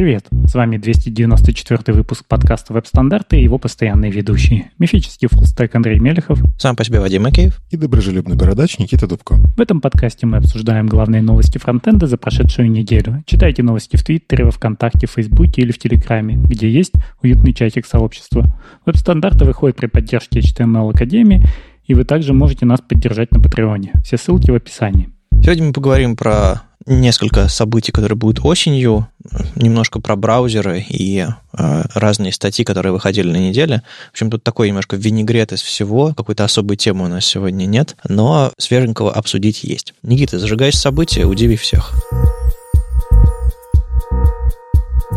Привет! С вами 294 выпуск подкаста «Веб-стандарты» и его постоянные ведущие. Мифический фуллстек Андрей Мелехов. Сам по себе Вадим Макеев. И доброжелюбный бородач Никита Дубко. В этом подкасте мы обсуждаем главные новости фронтенда за прошедшую неделю. Читайте новости в Твиттере, во Вконтакте, в Фейсбуке или в Телеграме, где есть уютный чатик сообщества. Веб-стандарты выходят при поддержке HTML Академии, и вы также можете нас поддержать на Патреоне. Все ссылки в описании. Сегодня мы поговорим про несколько событий, которые будут осенью, немножко про браузеры и э, разные статьи, которые выходили на неделе. В общем, тут такой немножко винегрет из всего. Какой-то особой темы у нас сегодня нет, но свеженького обсудить есть. Никита, зажигаешь события, удиви всех.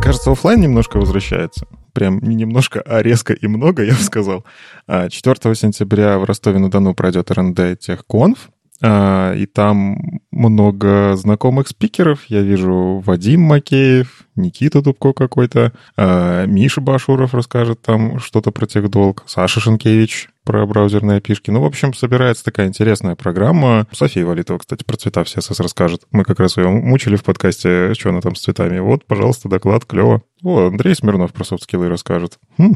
Кажется, офлайн немножко возвращается. Прям не немножко, а резко и много, я бы сказал. 4 а, сентября в Ростове-на-Дону пройдет РНД Техконф. А, и там много знакомых спикеров. Я вижу Вадим Макеев, Никита Дубко какой-то, а, Миша Башуров расскажет там что-то про техдолг, Саша Шенкевич про браузерные опишки. Ну, в общем, собирается такая интересная программа. София Валитова, кстати, про цвета в CSS расскажет. Мы как раз ее мучили в подкасте, что она там с цветами. Вот, пожалуйста, доклад, клево. О, Андрей Смирнов про софт-скиллы расскажет. Хм.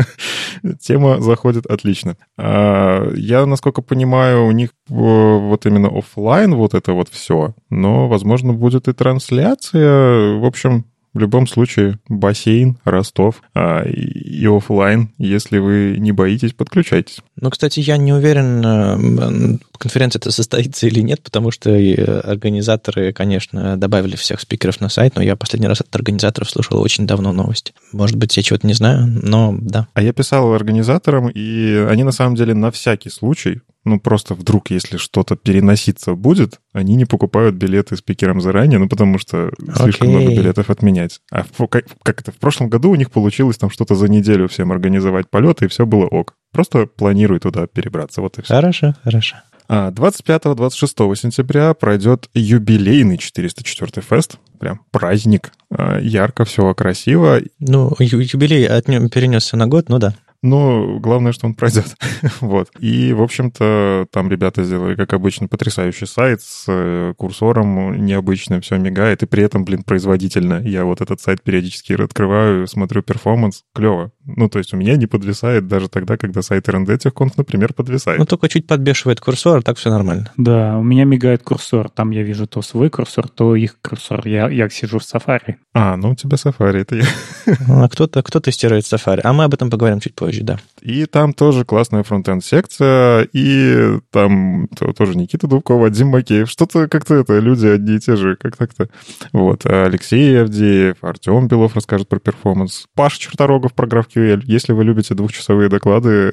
Тема заходит отлично. А, я, насколько понимаю, у них вот именно офлайн вот это вот все, но, возможно, будет и трансляция. В общем, в любом случае, бассейн, Ростов а, и офлайн, если вы не боитесь, подключайтесь. Ну, кстати, я не уверен, э, конференция это состоится или нет, потому что организаторы, конечно, добавили всех спикеров на сайт, но я последний раз от организаторов слушал очень давно новости. Может быть, я чего-то не знаю, но да. А я писал организаторам, и они на самом деле на всякий случай ну, просто вдруг, если что-то переноситься будет, они не покупают билеты спикерам заранее, ну, потому что слишком okay. много билетов отменять. А в, как, как это, в прошлом году у них получилось там что-то за неделю всем организовать полеты, и все было ок. Просто планирую туда перебраться, вот и все. Хорошо, хорошо. 25-26 а, сентября пройдет юбилейный 404 фест. Прям праздник. А, ярко, все красиво. Ну, юбилей от перенесся на год, ну да. Но главное, что он пройдет. вот. И, в общем-то, там ребята сделали, как обычно, потрясающий сайт с э, курсором необычным, все мигает, и при этом, блин, производительно. Я вот этот сайт периодически открываю, смотрю performance, клево. Ну, то есть у меня не подвисает даже тогда, когда сайт RND TechConf, например, подвисает. Ну, только чуть подбешивает курсор, а так все нормально. Да, у меня мигает курсор. Там я вижу то свой курсор, то их курсор. Я, я сижу в Safari. А, ну у тебя Safari, это я. а кто-то кто тестирует Safari. А мы об этом поговорим чуть позже, да. И там тоже классная фронтенд секция, и там тоже Никита Дубков, Вадим Макеев. Что-то как-то это, люди одни и те же, как так-то. Вот, Алексей Авдеев, Артем Белов расскажет про перформанс. Паша Черторогов про GraphQL GraphQL. Если вы любите двухчасовые доклады,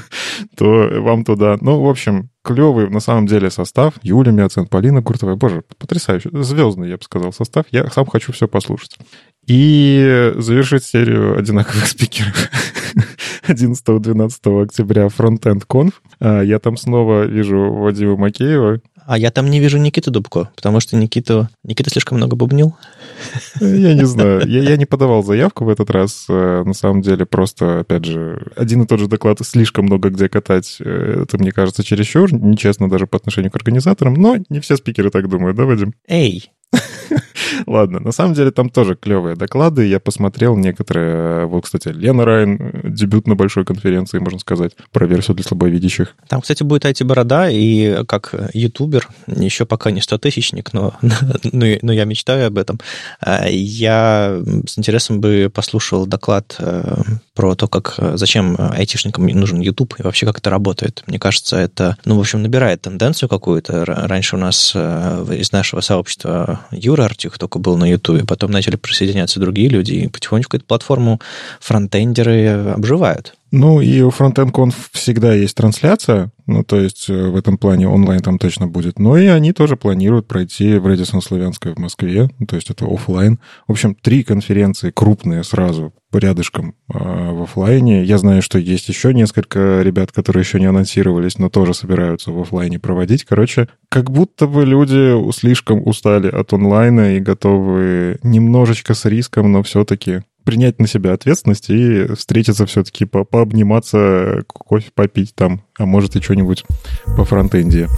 то вам туда. Ну, в общем, клевый на самом деле состав. Юля Мяцен, Полина Куртовая. Боже, потрясающий. Звездный, я бы сказал, состав. Я сам хочу все послушать. И завершить серию одинаковых спикеров 11-12 октября Frontend Conf. А, я там снова вижу Вадима Макеева, а я там не вижу Никиту Дубко, потому что Никиту... Никита слишком много бубнил. Я не знаю. Я, я не подавал заявку в этот раз. Э, на самом деле, просто, опять же, один и тот же доклад слишком много где катать. Э, это, мне кажется, чересчур. Нечестно даже по отношению к организаторам. Но не все спикеры так думают, да, Вадим? Эй, Ладно, на самом деле там тоже клевые доклады. Я посмотрел некоторые. Вот, кстати, Лена Райн, дебют на большой конференции, можно сказать, про версию для слабовидящих. Там, кстати, будет IT-борода, и как ютубер, еще пока не 100-тысячник, но, но, но я мечтаю об этом. А, я с интересом бы послушал доклад э, про то, как зачем айтишникам нужен YouTube и вообще как это работает. Мне кажется, это, ну, в общем, набирает тенденцию какую-то. Раньше у нас э, из нашего сообщества Юра Артюх только был на Ютубе, потом начали присоединяться другие люди, и потихонечку эту платформу фронтендеры обживают. Ну, и у FrontendConf всегда есть трансляция, ну, то есть э, в этом плане онлайн там точно будет. Но и они тоже планируют пройти в Редисон Славянской в Москве, ну, то есть это офлайн. В общем, три конференции крупные сразу рядышком э, в офлайне. Я знаю, что есть еще несколько ребят, которые еще не анонсировались, но тоже собираются в офлайне проводить. Короче, как будто бы люди слишком устали от онлайна и готовы немножечко с риском, но все-таки принять на себя ответственность и встретиться все-таки, по пообниматься, кофе попить там, а может и что-нибудь по фронтенде.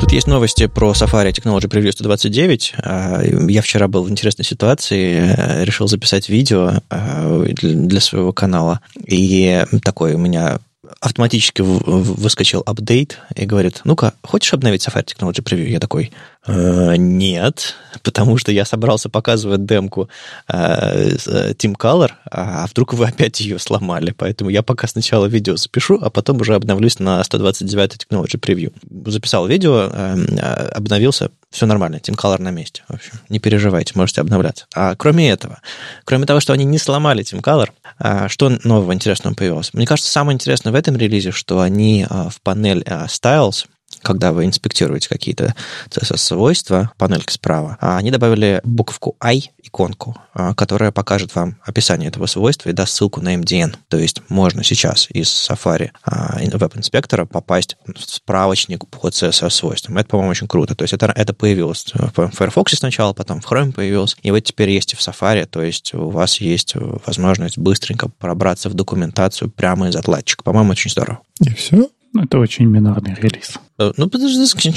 Тут есть новости про Safari Technology Preview 129. А, я вчера был в интересной ситуации, э, решил записать видео э, для своего канала. И такой у меня автоматически выскочил апдейт и говорит, ну-ка, хочешь обновить Safari Technology Preview? Я такой, нет, потому что я собрался показывать демку э, э, Team Color, а вдруг вы опять ее сломали. Поэтому я пока сначала видео запишу, а потом уже обновлюсь на 129 Technology Preview. Записал видео, э, обновился, все нормально, Team Color на месте. В общем, не переживайте, можете обновляться. А кроме этого, кроме того, что они не сломали Team Color, а, что нового интересного появилось? Мне кажется, самое интересное в этом релизе, что они а, в панель а, Styles когда вы инспектируете какие-то CSS-свойства, панельки справа, они добавили буковку I, иконку, которая покажет вам описание этого свойства и даст ссылку на MDN. То есть можно сейчас из Safari веб-инспектора попасть в справочник по CSS-свойствам. Это, по-моему, очень круто. То есть это, это появилось в Firefox сначала, потом в Chrome появилось, и вот теперь есть и в Safari, то есть у вас есть возможность быстренько пробраться в документацию прямо из отладчика. По-моему, очень здорово. И все? Ну, это очень минорный релиз. Э, ну, подожди,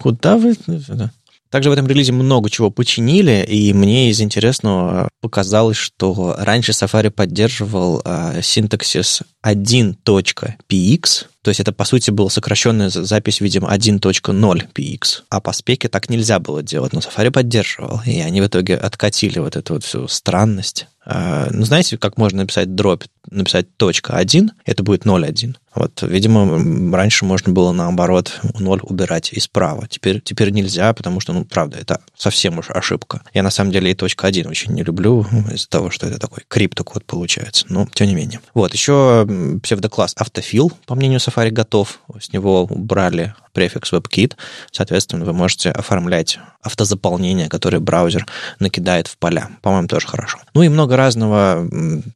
куда вы... Также в этом релизе много чего починили, и мне из интересного показалось, что раньше Safari поддерживал э, синтаксис 1.px, то есть это, по сути, была сокращенная запись, видимо, 1.0px. А по спеке так нельзя было делать, но Safari поддерживал, и они в итоге откатили вот эту вот всю странность. Э, ну, знаете, как можно написать дробь, написать точка 1, это будет 0.1. Вот, видимо, раньше можно было наоборот 0 убирать и справа. Теперь, теперь нельзя, потому что, ну, правда, это совсем уж ошибка. Я на самом деле и точка 1 очень не люблю из-за того, что это такой криптокод получается. Но тем не менее. Вот, еще псевдокласс автофил, по мнению Safari, готов. С него убрали префикс WebKit. Соответственно, вы можете оформлять автозаполнение, которое браузер накидает в поля. По-моему, тоже хорошо. Ну и много разного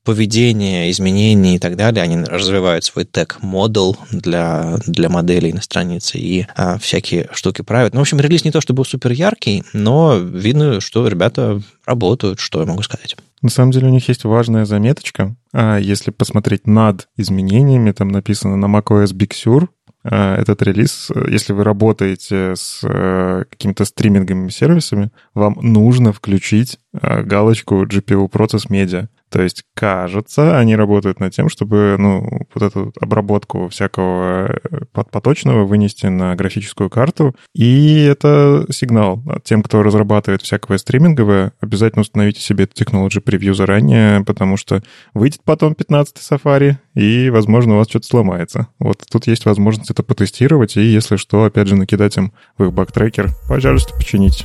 поведения, изменений и так далее. Они развивают свой тег модел для, для моделей на странице и а, всякие штуки правят. Ну, в общем, релиз не то чтобы супер яркий, но видно, что ребята работают, что я могу сказать. На самом деле у них есть важная заметочка. А если посмотреть над изменениями, там написано на macOS Big Sur, а, этот релиз, если вы работаете с э, какими-то стриминговыми сервисами, вам нужно включить а, галочку GPU Process Media. То есть, кажется, они работают над тем, чтобы ну, вот эту обработку всякого э, поточного вынести на графическую карту. И это сигнал тем, кто разрабатывает всякое стриминговое, обязательно установите себе Technology Preview заранее, потому что выйдет потом 15 Safari, и, возможно, у вас что-то сломается. Вот тут есть возможность это потестировать, и если что, опять же, накидать им в их бактрекер, пожалуйста, почините.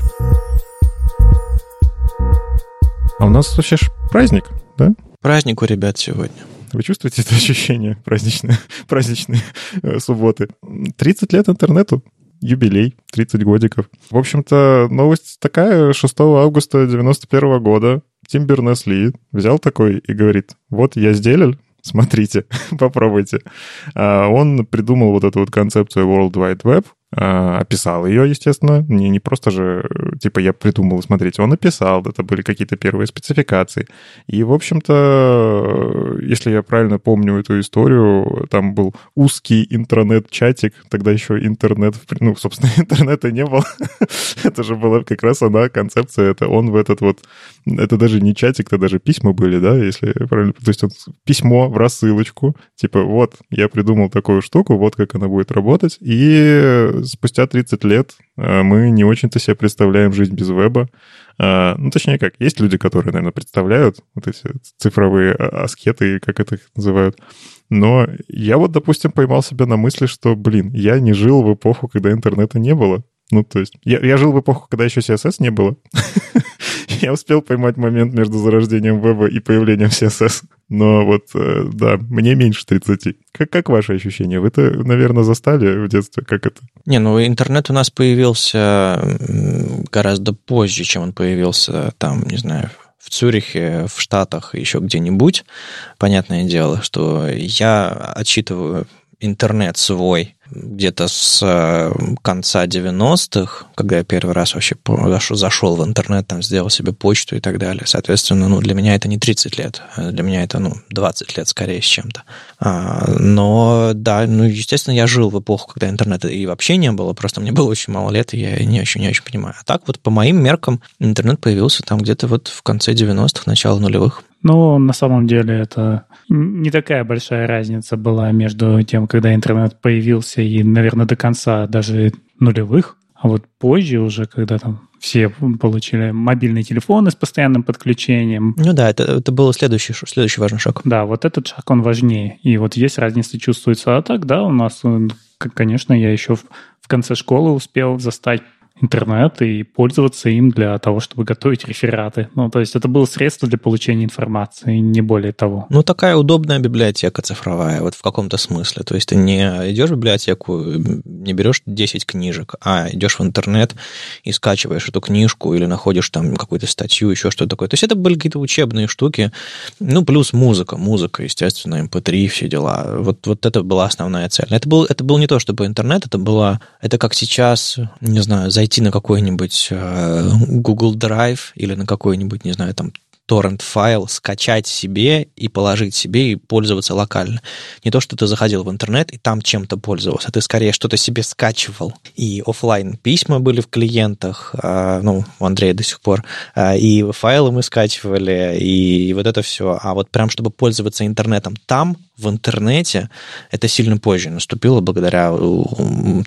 А у нас вообще праздник да? Праздник у ребят сегодня. Вы чувствуете это ощущение праздничное, праздничной э, субботы? 30 лет интернету, юбилей, 30 годиков. В общем-то, новость такая, 6 августа 91 года Тим Бернес-Ли взял такой и говорит, вот я сделал, смотрите, попробуйте. А он придумал вот эту вот концепцию World Wide Web, описал ее, естественно. Не, не просто же, типа, я придумал, смотрите, он описал, это были какие-то первые спецификации. И, в общем-то, если я правильно помню эту историю, там был узкий интернет-чатик, тогда еще интернет, ну, собственно, интернета не было. это же была как раз она, концепция, это он в этот вот, это даже не чатик, это даже письма были, да, если правильно, то есть он письмо в рассылочку, типа, вот, я придумал такую штуку, вот как она будет работать, и спустя 30 лет э, мы не очень-то себе представляем жизнь без веба. Э, ну, точнее как, есть люди, которые, наверное, представляют вот эти цифровые а, аскеты, как это их называют. Но я вот, допустим, поймал себя на мысли, что, блин, я не жил в эпоху, когда интернета не было. Ну, то есть, я, я жил в эпоху, когда еще CSS не было. я успел поймать момент между зарождением веба и появлением CSS. Но вот, э, да, мне меньше 30. Как, как ваши ощущения? Вы-то, наверное, застали в детстве, как это? Не, ну интернет у нас появился гораздо позже, чем он появился там, не знаю, в Цюрихе, в Штатах, еще где-нибудь. Понятное дело, что я отчитываю интернет свой где-то с э, конца 90-х, когда я первый раз вообще зашел в интернет, там сделал себе почту и так далее. Соответственно, ну, для меня это не 30 лет, а для меня это, ну, 20 лет скорее с чем-то. А, но, да, ну, естественно, я жил в эпоху, когда интернета и вообще не было, просто мне было очень мало лет, и я не очень, не очень понимаю. А так вот, по моим меркам, интернет появился там где-то вот в конце 90-х, начало нулевых. Ну, на самом деле это не такая большая разница была между тем, когда интернет появился и, наверное, до конца даже нулевых. А вот позже уже, когда там все получили мобильные телефоны с постоянным подключением. Ну да, это, это был следующий, следующий важный шаг. Да, вот этот шаг, он важнее. И вот есть разница чувствуется. А так, да, у нас, э, конечно, я еще в, в конце школы успел застать интернет и пользоваться им для того, чтобы готовить рефераты. Ну, то есть это было средство для получения информации, не более того. Ну, такая удобная библиотека цифровая, вот в каком-то смысле. То есть ты не идешь в библиотеку, не берешь 10 книжек, а идешь в интернет и скачиваешь эту книжку или находишь там какую-то статью, еще что-то такое. То есть это были какие-то учебные штуки. Ну, плюс музыка, музыка, естественно, MP3, эм все дела. Вот, вот это была основная цель. Это был, это был не то, чтобы интернет, это было, это как сейчас, не знаю, зайти зайти на какой-нибудь э, Google Drive или на какой-нибудь, не знаю, там торрент файл, скачать себе и положить себе и пользоваться локально. Не то, что ты заходил в интернет и там чем-то пользовался, ты скорее что-то себе скачивал. И офлайн письма были в клиентах, э, ну, у Андрея до сих пор, э, и файлы мы скачивали, и вот это все. А вот прям, чтобы пользоваться интернетом там, в интернете это сильно позже наступило благодаря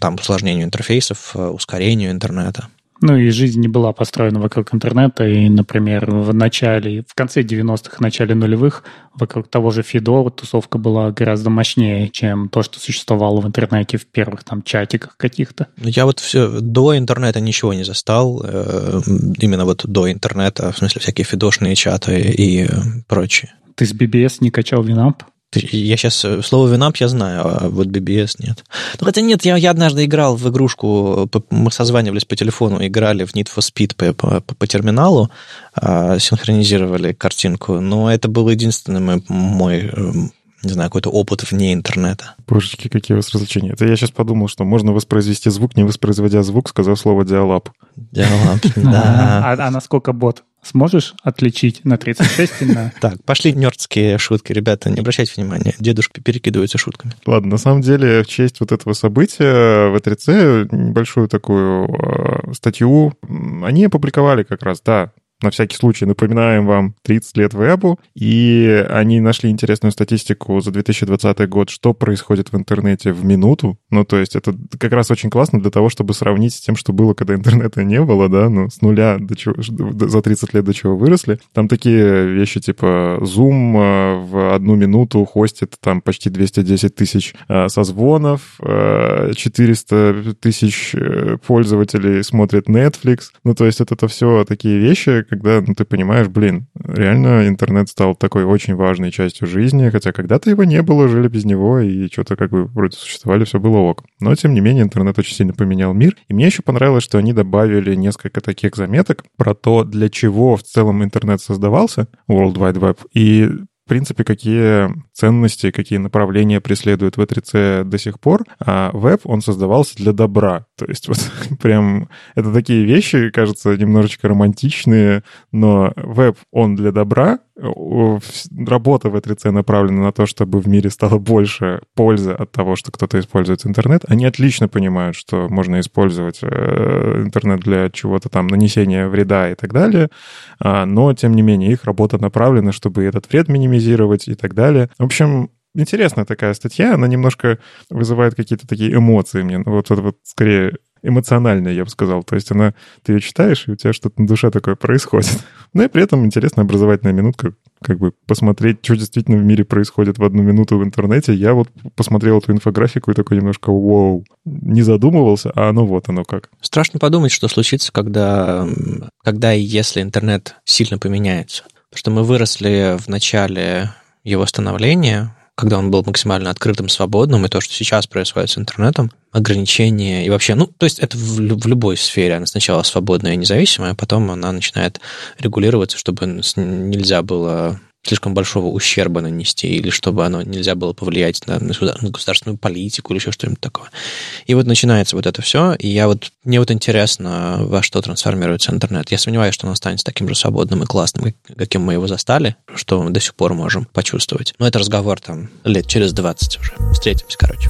там, усложнению интерфейсов, э, ускорению интернета. Ну и жизнь не была построена вокруг интернета, и, например, в начале, в конце 90-х, начале нулевых вокруг того же Фидо тусовка была гораздо мощнее, чем то, что существовало в интернете в первых там чатиках каких-то. Я вот все до интернета ничего не застал, э, именно вот до интернета, в смысле всякие фидошные чаты и прочее. Ты с BBS не качал Winamp? Я сейчас э, слово Winamp я знаю, а вот BBS нет. Ну, хотя нет, я, я однажды играл в игрушку, мы созванивались по телефону, играли в Need for Speed по, по, по терминалу, а, синхронизировали картинку, но это был единственный мой, мой эм, не знаю, какой-то опыт вне интернета. Божечки, какие у вас развлечения. Это я сейчас подумал, что можно воспроизвести звук, не воспроизводя звук, сказав слово диалап. Диалап, да. А, а насколько бот? Сможешь отличить на 36 и на... Так, пошли нердские шутки, ребята, не обращайте внимания. Дедушки перекидываются шутками. Ладно, на самом деле, в честь вот этого события в E3C небольшую такую э, статью они опубликовали как раз, да, на всякий случай напоминаем вам 30 лет вебу, и они нашли интересную статистику за 2020 год, что происходит в интернете в минуту. Ну, то есть это как раз очень классно для того, чтобы сравнить с тем, что было, когда интернета не было, да, ну, с нуля до чего, за 30 лет до чего выросли. Там такие вещи типа Zoom э, в одну минуту хостит там почти 210 тысяч э, созвонов, 400 э, тысяч пользователей смотрят Netflix. Ну, то есть это, это все такие вещи, когда ну, ты понимаешь, блин, реально интернет стал такой очень важной частью жизни, хотя когда-то его не было, жили без него, и что-то как бы вроде существовали, все было ок. Но, тем не менее, интернет очень сильно поменял мир. И мне еще понравилось, что они добавили несколько таких заметок про то, для чего в целом интернет создавался, World Wide Web, и в принципе, какие ценности, какие направления преследует V3C до сих пор, а веб, он создавался для добра. То есть вот прям это такие вещи, кажется, немножечко романтичные, но веб, он для добра, работа в E3C направлена на то, чтобы в мире стало больше пользы от того, что кто-то использует интернет. Они отлично понимают, что можно использовать э, интернет для чего-то там, нанесения вреда и так далее, а, но, тем не менее, их работа направлена, чтобы этот вред минимизировать и так далее. В общем, интересная такая статья, она немножко вызывает какие-то такие эмоции мне. Вот, вот, вот скорее эмоциональная, я бы сказал. То есть она, ты ее читаешь, и у тебя что-то на душе такое происходит. Но и при этом интересная образовательная минутка, как бы посмотреть, что действительно в мире происходит в одну минуту в интернете. Я вот посмотрел эту инфографику и такой немножко вау, не задумывался, а оно вот оно как. Страшно подумать, что случится, когда, когда и если интернет сильно поменяется. Потому что мы выросли в начале его становления, когда он был максимально открытым, свободным, и то, что сейчас происходит с интернетом, ограничения и вообще, ну, то есть это в, в любой сфере, она сначала свободная и независимая, а потом она начинает регулироваться, чтобы нельзя было слишком большого ущерба нанести, или чтобы оно нельзя было повлиять на, на государственную политику или еще что-нибудь такое. И вот начинается вот это все, и я вот, мне вот интересно, во что трансформируется интернет. Я сомневаюсь, что он останется таким же свободным и классным, каким мы его застали, что мы до сих пор можем почувствовать. Но это разговор там лет через 20 уже. Встретимся, короче.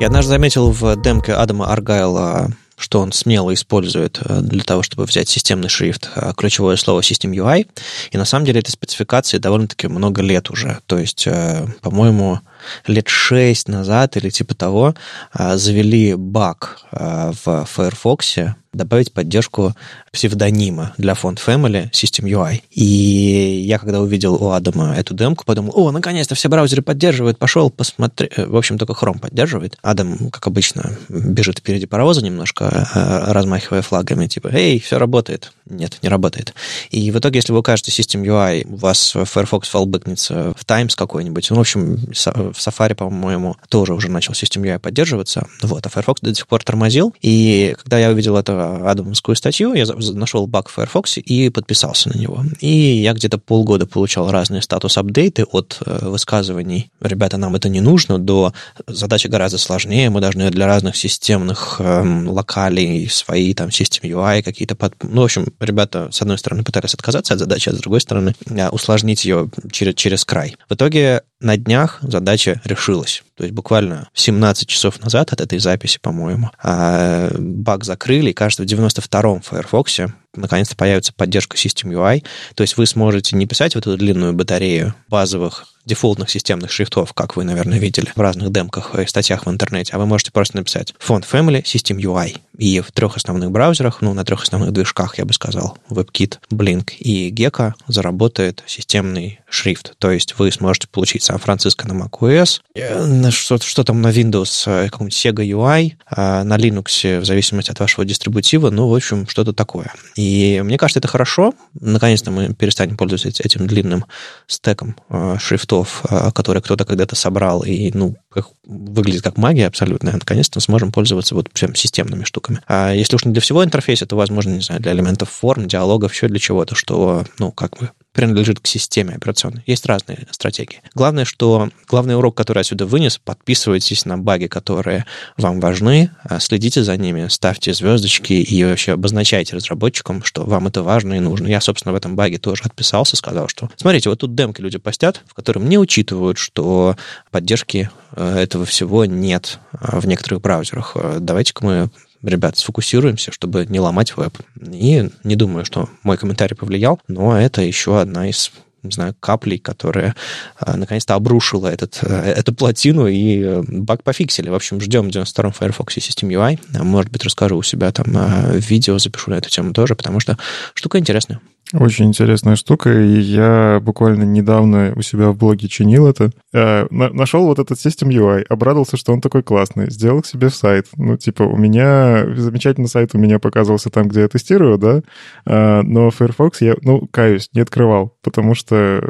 Я однажды заметил в демке Адама Аргайла что он смело использует э, для того, чтобы взять системный шрифт, э, ключевое слово System UI. И на самом деле этой спецификации довольно-таки много лет уже. То есть, э, по-моему, лет шесть назад или типа того завели баг в Firefox, добавить поддержку псевдонима для фонд Family System UI. И я, когда увидел у Адама эту демку, подумал, о, наконец-то все браузеры поддерживают, пошел посмотри. Э, в общем, только Chrome поддерживает. Адам, как обычно, бежит впереди паровоза немножко, э, размахивая флагами, типа, эй, все работает. Нет, не работает. И в итоге, если вы укажете System UI, у вас Firefox фалбэкнется в Times какой-нибудь. Ну, в общем, в Safari, по-моему, тоже уже начал System UI поддерживаться. Вот, а Firefox до сих пор тормозил. И когда я увидел это адамовскую статью, я нашел баг в Firefox и подписался на него. И я где-то полгода получал разные статус-апдейты от э, высказываний «Ребята, нам это не нужно», до «Задача гораздо сложнее, мы должны для разных системных эм, локалей свои там System UI какие-то...» под... Ну, в общем, ребята, с одной стороны, пытались отказаться от задачи, а с другой стороны, э, усложнить ее через, через край. В итоге на днях задача решилась. То есть буквально 17 часов назад от этой записи, по-моему, а, баг закрыли, и, кажется, в 92-м Firefox наконец-то появится поддержка System UI. То есть вы сможете не писать вот эту длинную батарею базовых дефолтных системных шрифтов, как вы, наверное, видели в разных демках и статьях в интернете, а вы можете просто написать Font Family System UI. И в трех основных браузерах, ну, на трех основных движках, я бы сказал, WebKit, Blink и Gecko заработает системный шрифт. То есть вы сможете получить Сан-Франциско на macOS, э, что, что там на Windows, э, какой-нибудь Sega UI, а на Linux, в зависимости от вашего дистрибутива, ну, в общем, что-то такое. И мне кажется, это хорошо. Наконец-то мы перестанем пользоваться этим длинным стеком э, шрифтов, которые кто-то когда-то собрал, и, ну, как, выглядит как магия абсолютно. Наконец-то сможем пользоваться вот прям системными штуками. А если уж не для всего интерфейса, то, возможно, не знаю, для элементов форм, диалогов, еще для чего-то, что, ну, как бы принадлежит к системе операционной. Есть разные стратегии. Главное, что главный урок, который я отсюда вынес, подписывайтесь на баги, которые вам важны, а следите за ними, ставьте звездочки и вообще обозначайте разработчикам, что вам это важно и нужно. Я, собственно, в этом баге тоже отписался, сказал, что смотрите, вот тут демки люди постят, в котором не учитывают, что поддержки э, этого всего нет э, в некоторых браузерах. Э, давайте-ка мы ребят, сфокусируемся, чтобы не ломать веб. И не думаю, что мой комментарий повлиял, но это еще одна из не знаю, каплей, которая а, наконец-то обрушила этот, э, эту плотину, и э, баг пофиксили. В общем, ждем в 92-м Firefox System UI. Может быть, расскажу у себя там э, видео, запишу на эту тему тоже, потому что штука интересная. Очень интересная штука, и я буквально недавно у себя в блоге чинил это. Э, нашел вот этот System UI, обрадовался, что он такой классный, сделал себе сайт. Ну, типа, у меня замечательный сайт у меня показывался там, где я тестирую, да, э, но Firefox я, ну, каюсь, не открывал, потому что, э,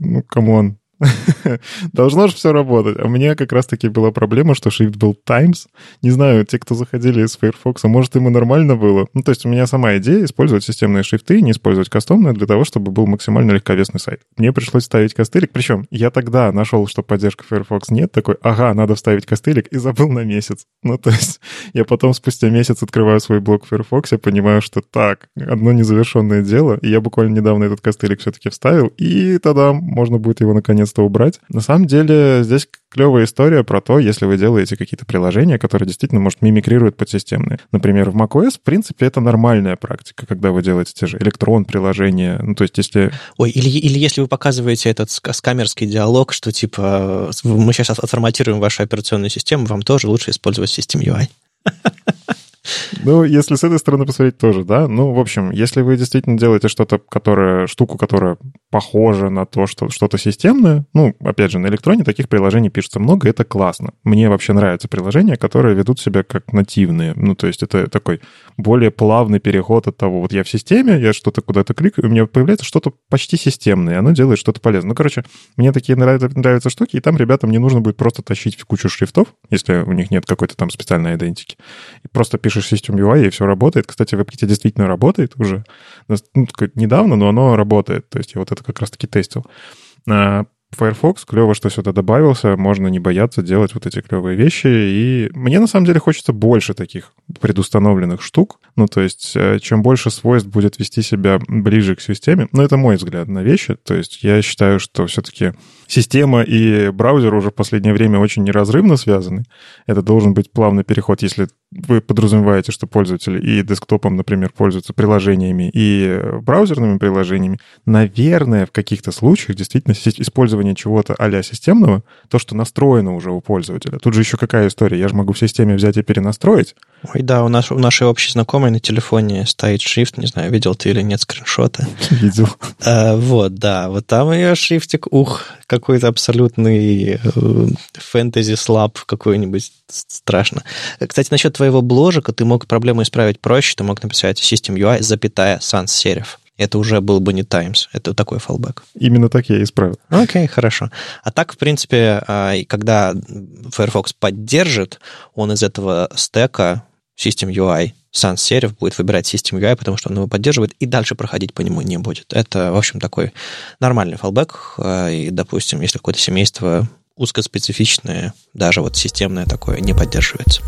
ну, come on, Должно же все работать. А у меня как раз-таки была проблема, что шрифт был Times. Не знаю, те, кто заходили из Firefox, может, им и нормально было. Ну, то есть у меня сама идея использовать системные шрифты, не использовать кастомные, для того, чтобы был максимально легковесный сайт. Мне пришлось ставить костылик. Причем я тогда нашел, что поддержка Firefox нет, такой, ага, надо вставить костылик, и забыл на месяц. Ну, то есть я потом спустя месяц открываю свой блог в Firefox, я понимаю, что так, одно незавершенное дело, и я буквально недавно этот костылик все-таки вставил, и тогда можно будет его наконец наконец-то убрать. На самом деле здесь клевая история про то, если вы делаете какие-то приложения, которые действительно, может, мимикрируют подсистемные. Например, в macOS, в принципе, это нормальная практика, когда вы делаете те же электрон-приложения. Ну, то есть, если... Ой, или, или если вы показываете этот скамерский диалог, что, типа, мы сейчас отформатируем вашу операционную систему, вам тоже лучше использовать систем UI. Ну, если с этой стороны посмотреть, тоже, да. Ну, в общем, если вы действительно делаете что-то, которое, штуку, которая похожа на то, что что-то системное, ну, опять же, на электроне таких приложений пишется много, это классно. Мне вообще нравятся приложения, которые ведут себя как нативные. Ну, то есть это такой более плавный переход от того, вот я в системе, я что-то куда-то кликаю, у меня появляется что-то почти системное, и оно делает что-то полезное. Ну, короче, мне такие нравятся, нравятся штуки, и там ребятам не нужно будет просто тащить кучу шрифтов, если у них нет какой-то там специальной идентики. И просто пишешь System UI, и все работает. Кстати, WebKit действительно работает уже. Ну, недавно, но оно работает. То есть я вот это как раз-таки тестил. Firefox, клево, что сюда добавился, можно не бояться делать вот эти клевые вещи. И мне на самом деле хочется больше таких предустановленных штук. Ну, то есть, э, чем больше свойств будет вести себя ближе к системе, ну, это мой взгляд на вещи. То есть, я считаю, что все-таки система и браузер уже в последнее время очень неразрывно связаны. Это должен быть плавный переход, если вы подразумеваете, что пользователи и десктопом, например, пользуются приложениями и браузерными приложениями, наверное, в каких-то случаях действительно использование чего-то а системного, то, что настроено уже у пользователя. Тут же еще какая история? Я же могу в системе взять и перенастроить. Ой, да, у, нас, у нашей общей знакомой на телефоне стоит шрифт, не знаю, видел ты или нет скриншота. Видел. А, вот, да, вот там ее шрифтик, ух, какой-то абсолютный фэнтези слаб какой-нибудь, страшно. Кстати, насчет твоего бложика ты мог проблему исправить проще, ты мог написать System UI, запятая, sans serif. Это уже был бы не Times. Это такой фалбэк. Именно так я исправил. Окей, okay, хорошо. А так, в принципе, а, когда Firefox поддержит, он из этого стека System UI sans serif будет выбирать System UI, потому что он его поддерживает, и дальше проходить по нему не будет. Это, в общем, такой нормальный фалбэк. А, и, допустим, если какое-то семейство узкоспецифичное, даже вот системное такое, не поддерживается.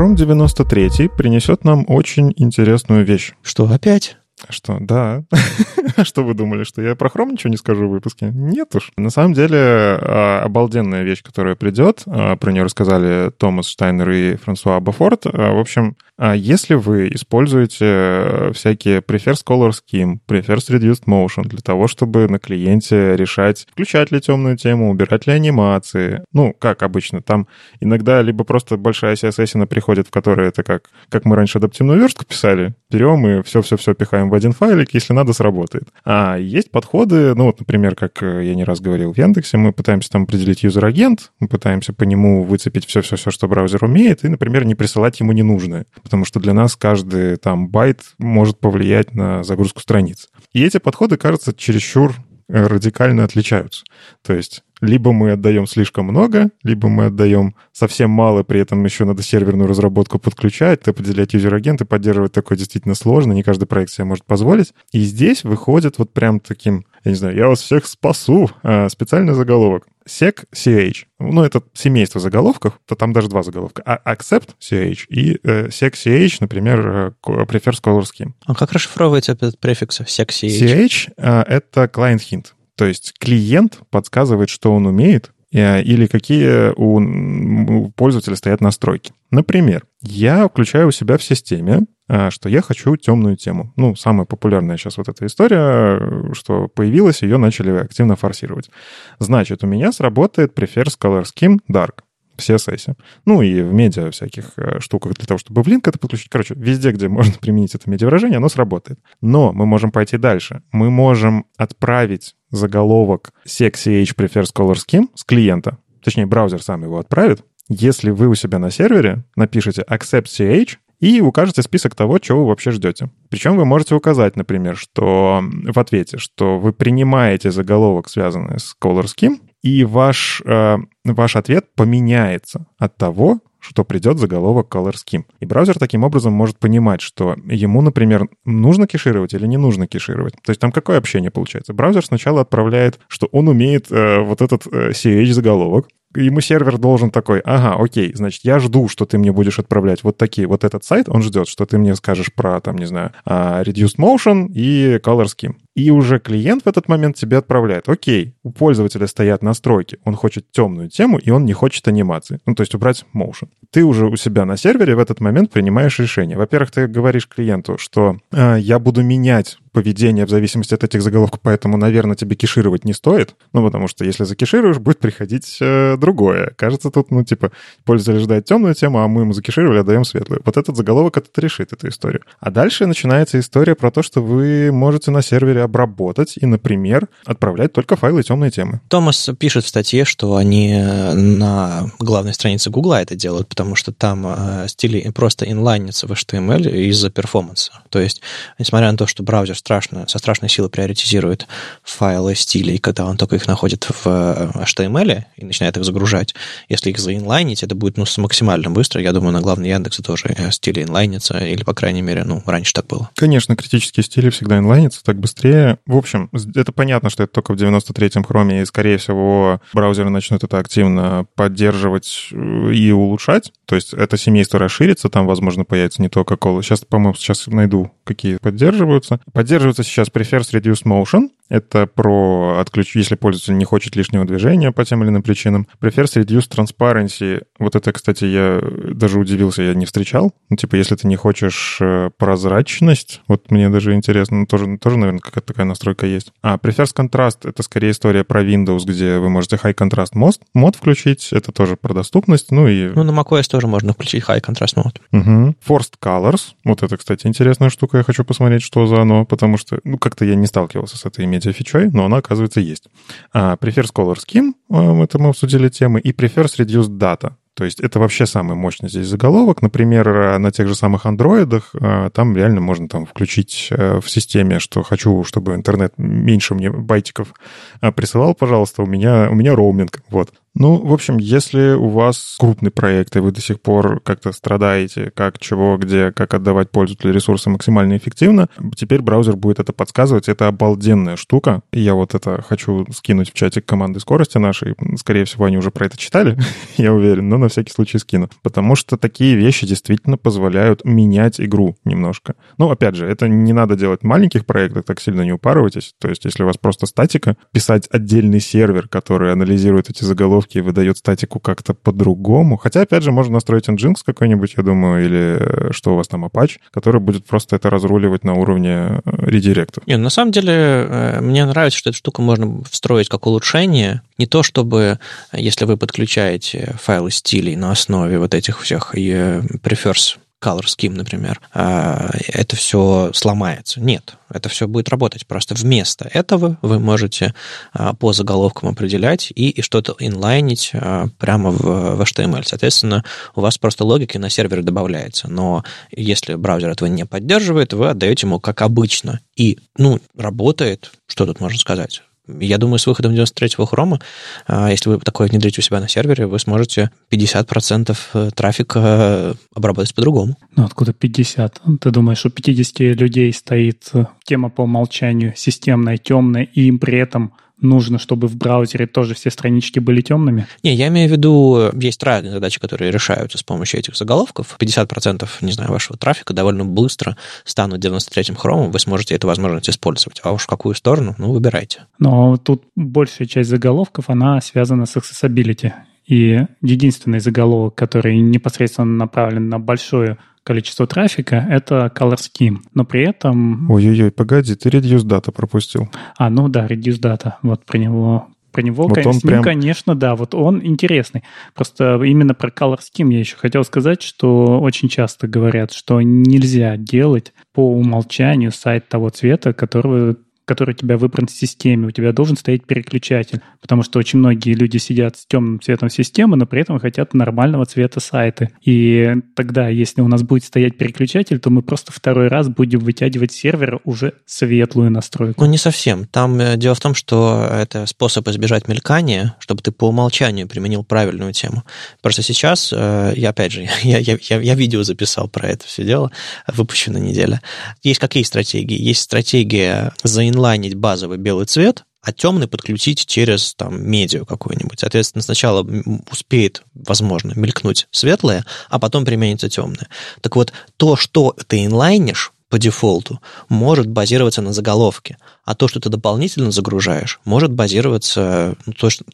Chrome 93 принесет нам очень интересную вещь. Что, опять? Что, да. что вы думали, что я про Chrome ничего не скажу в выпуске? Нет уж. На самом деле, а, обалденная вещь, которая придет, а, про нее рассказали Томас Штайнер и Франсуа Бафорт. А, в общем, если вы используете всякие Prefers Color Scheme, Prefers Reduced Motion для того, чтобы на клиенте решать, включать ли темную тему, убирать ли анимации, ну, как обычно, там иногда либо просто большая CSS приходит, в которой это как, как мы раньше адаптивную верстку писали, берем и все-все-все пихаем в один файлик, если надо, сработает. А есть подходы, ну вот, например, как э, я не раз говорил в Яндексе, мы пытаемся там определить user-agent, мы пытаемся по нему выцепить все-все-все, что браузер умеет, и, например, не присылать ему ненужное, потому что для нас каждый там байт может повлиять на загрузку страниц. И эти подходы, кажется, чересчур э, радикально отличаются. То есть либо мы отдаем слишком много, либо мы отдаем совсем мало, при этом еще надо серверную разработку подключать, определять user-agent ы, поддерживать такое действительно сложно, не каждый проект себе может позволить. И здесь выходит вот прям таким, я не знаю, я вас всех спасу, а, специальный заголовок. Sec ch. Ну, это семейство заголовков, то там даже два заголовка. А accept ch и э, sec ch, например, э, prefers color scheme. А как расшифровывается этот префикс sec ch? ch э, — это client hint. То есть клиент подсказывает, что он умеет, э, или какие у пользователя стоят настройки. Например, я включаю у себя в системе, что я хочу темную тему. Ну, самая популярная сейчас вот эта история, что появилась, ее начали активно форсировать. Значит, у меня сработает Prefers Color Scheme Dark в CSS. Ну и в медиа всяких э, штуках для того, чтобы в линк это подключить. Короче, везде, где можно применить это медиавыражение, оно сработает. Но мы можем пойти дальше. Мы можем отправить заголовок SexCH Prefers Color Scheme с клиента, точнее, браузер сам его отправит, если вы у себя на сервере напишите accept ch и укажете список того, чего вы вообще ждете. Причем вы можете указать, например, что в ответе, что вы принимаете заголовок, связанный с Color Scheme, и ваш, э, ваш ответ поменяется от того, что придет заголовок Color Scheme. И браузер таким образом может понимать, что ему, например, нужно кешировать или не нужно кешировать. То есть там какое общение получается? Браузер сначала отправляет, что он умеет э, вот этот э, CH-заголовок, ему сервер должен такой, ага, окей, значит, я жду, что ты мне будешь отправлять вот такие, вот этот сайт, он ждет, что ты мне скажешь про, там, не знаю, а, Reduced Motion и Color Scheme. И уже клиент в этот момент тебе отправляет, окей, у пользователя стоят настройки, он хочет темную тему, и он не хочет анимации, ну, то есть убрать Motion. Ты уже у себя на сервере в этот момент принимаешь решение. Во-первых, ты говоришь клиенту, что э, я буду менять поведение в зависимости от этих заголовков, поэтому, наверное, тебе кешировать не стоит. Ну, потому что если закешируешь, будет приходить э, другое. Кажется, тут, ну, типа, пользователь ждает темную тему, а мы ему закешировали, отдаем светлую. Вот этот заголовок этот решит эту историю. А дальше начинается история про то, что вы можете на сервере обработать и, например, отправлять только файлы темной темы. Томас пишет в статье, что они на главной странице Гугла это делают, потому что там э, стили просто инлайнятся в HTML из-за перформанса. То есть, несмотря на то, что браузер страшно, со страшной силой приоритизирует файлы стилей, когда он только их находит в HTML и начинает их загружать, если их заинлайнить, это будет ну, максимально быстро. Я думаю, на главной Яндексе тоже э, стили инлайнятся, или, по крайней мере, ну, раньше так было. Конечно, критические стили всегда инлайнятся, так быстрее. В общем, это понятно, что это только в 93-м хроме, и, скорее всего, браузеры начнут это активно поддерживать э, и улучшать. То есть это семейство расширится, там, возможно, появится не только кола. Сейчас, по-моему, сейчас найду, какие поддерживаются. Поддерживается сейчас Prefers Reduce Motion. Это про отключ... если пользователь не хочет лишнего движения по тем или иным причинам. Prefers Reduce Transparency. Вот это, кстати, я даже удивился, я не встречал. Ну, типа, если ты не хочешь э, прозрачность, вот мне даже интересно, ну, тоже, тоже наверное, какая-то такая настройка есть. А Prefers Contrast — это скорее история про Windows, где вы можете High Contrast мод, мод включить. Это тоже про доступность. Ну, и... Ну, на macOS тоже можно включить High Contrast мод. Угу. Forced Colors. Вот это, кстати, интересная штука. Я хочу посмотреть, что за оно, потому что, ну, как-то я не сталкивался с этой медиафичой, но она, оказывается, есть. А, Prefers Color Scheme, а, это мы обсудили темы, и Prefers Reduced Data. То есть это вообще самый мощный здесь заголовок. Например, на тех же самых андроидах а, там реально можно там включить э, в системе, что хочу, чтобы интернет меньше мне байтиков а, присылал, пожалуйста, у меня, у меня роуминг. Вот. Ну, в общем, если у вас крупный проект, и вы до сих пор как-то страдаете, как, чего, где, как отдавать пользователю ресурсы максимально эффективно, теперь браузер будет это подсказывать. Это обалденная штука. Я вот это хочу скинуть в чатик команды скорости нашей. Скорее всего, они уже про это читали, я уверен, но на всякий случай скину. Потому что такие вещи действительно позволяют менять игру немножко. Ну, опять же, это не надо делать в маленьких проектах, так сильно не упарывайтесь. То есть, если у вас просто статика, писать отдельный сервер, который анализирует эти заголовки, заголовки выдает статику как-то по-другому. Хотя, опять же, можно настроить Nginx какой-нибудь, я думаю, или э, что у вас там, Apache, который будет просто это разруливать на уровне э, редиректа. Не, на самом деле, э, мне нравится, что эту штуку можно встроить как улучшение. Не то, чтобы, если вы подключаете файлы стилей на основе вот этих всех prefers color scheme, например, а, это все сломается. Нет, это все будет работать. Просто вместо этого вы можете а, по заголовкам определять и, и что-то инлайнить а, прямо в, в HTML. Соответственно, у вас просто логики на сервере добавляется. Но если браузер этого не поддерживает, вы отдаете ему как обычно. И, ну, работает, что тут можно сказать? Я думаю, с выходом 93-го хрома, а, если вы такое внедрите у себя на сервере, вы сможете 50% э, трафика э, обработать по-другому. Ну, откуда 50? Ты думаешь, у 50 людей стоит э, тема по умолчанию системная, темная, и им при этом нужно, чтобы в браузере тоже все странички были темными? Не, я имею в виду, есть разные задачи, которые решаются с помощью этих заголовков. 50%, не знаю, вашего трафика довольно быстро станут 93-м хромом, вы сможете эту возможность использовать. А уж в какую сторону, ну, выбирайте. Но тут большая часть заголовков, она связана с accessibility. И единственный заголовок, который непосредственно направлен на большое количество трафика, это color scheme. Но при этом... Ой-ой-ой, погоди, ты reduce data пропустил. А, ну да, reduce data. Вот про него про него, вот конечно, он прям... конечно, да, вот он интересный. Просто именно про Color Scheme я еще хотел сказать, что очень часто говорят, что нельзя делать по умолчанию сайт того цвета, которого который у тебя выбран в системе, у тебя должен стоять переключатель, потому что очень многие люди сидят с темным цветом системы, но при этом хотят нормального цвета сайты. И тогда, если у нас будет стоять переключатель, то мы просто второй раз будем вытягивать сервера уже светлую настройку. Ну, не совсем. Там э, дело в том, что это способ избежать мелькания, чтобы ты по умолчанию применил правильную тему. Просто сейчас, э, я опять же, я, я, я, я видео записал про это все дело, выпущено неделя. Есть какие стратегии? Есть стратегия заинлайнить заинлайнить базовый белый цвет, а темный подключить через там медиа какую-нибудь. Соответственно, сначала успеет, возможно, мелькнуть светлое, а потом применится темное. Так вот, то, что ты инлайнишь по дефолту, может базироваться на заголовке, а то, что ты дополнительно загружаешь, может базироваться, ну,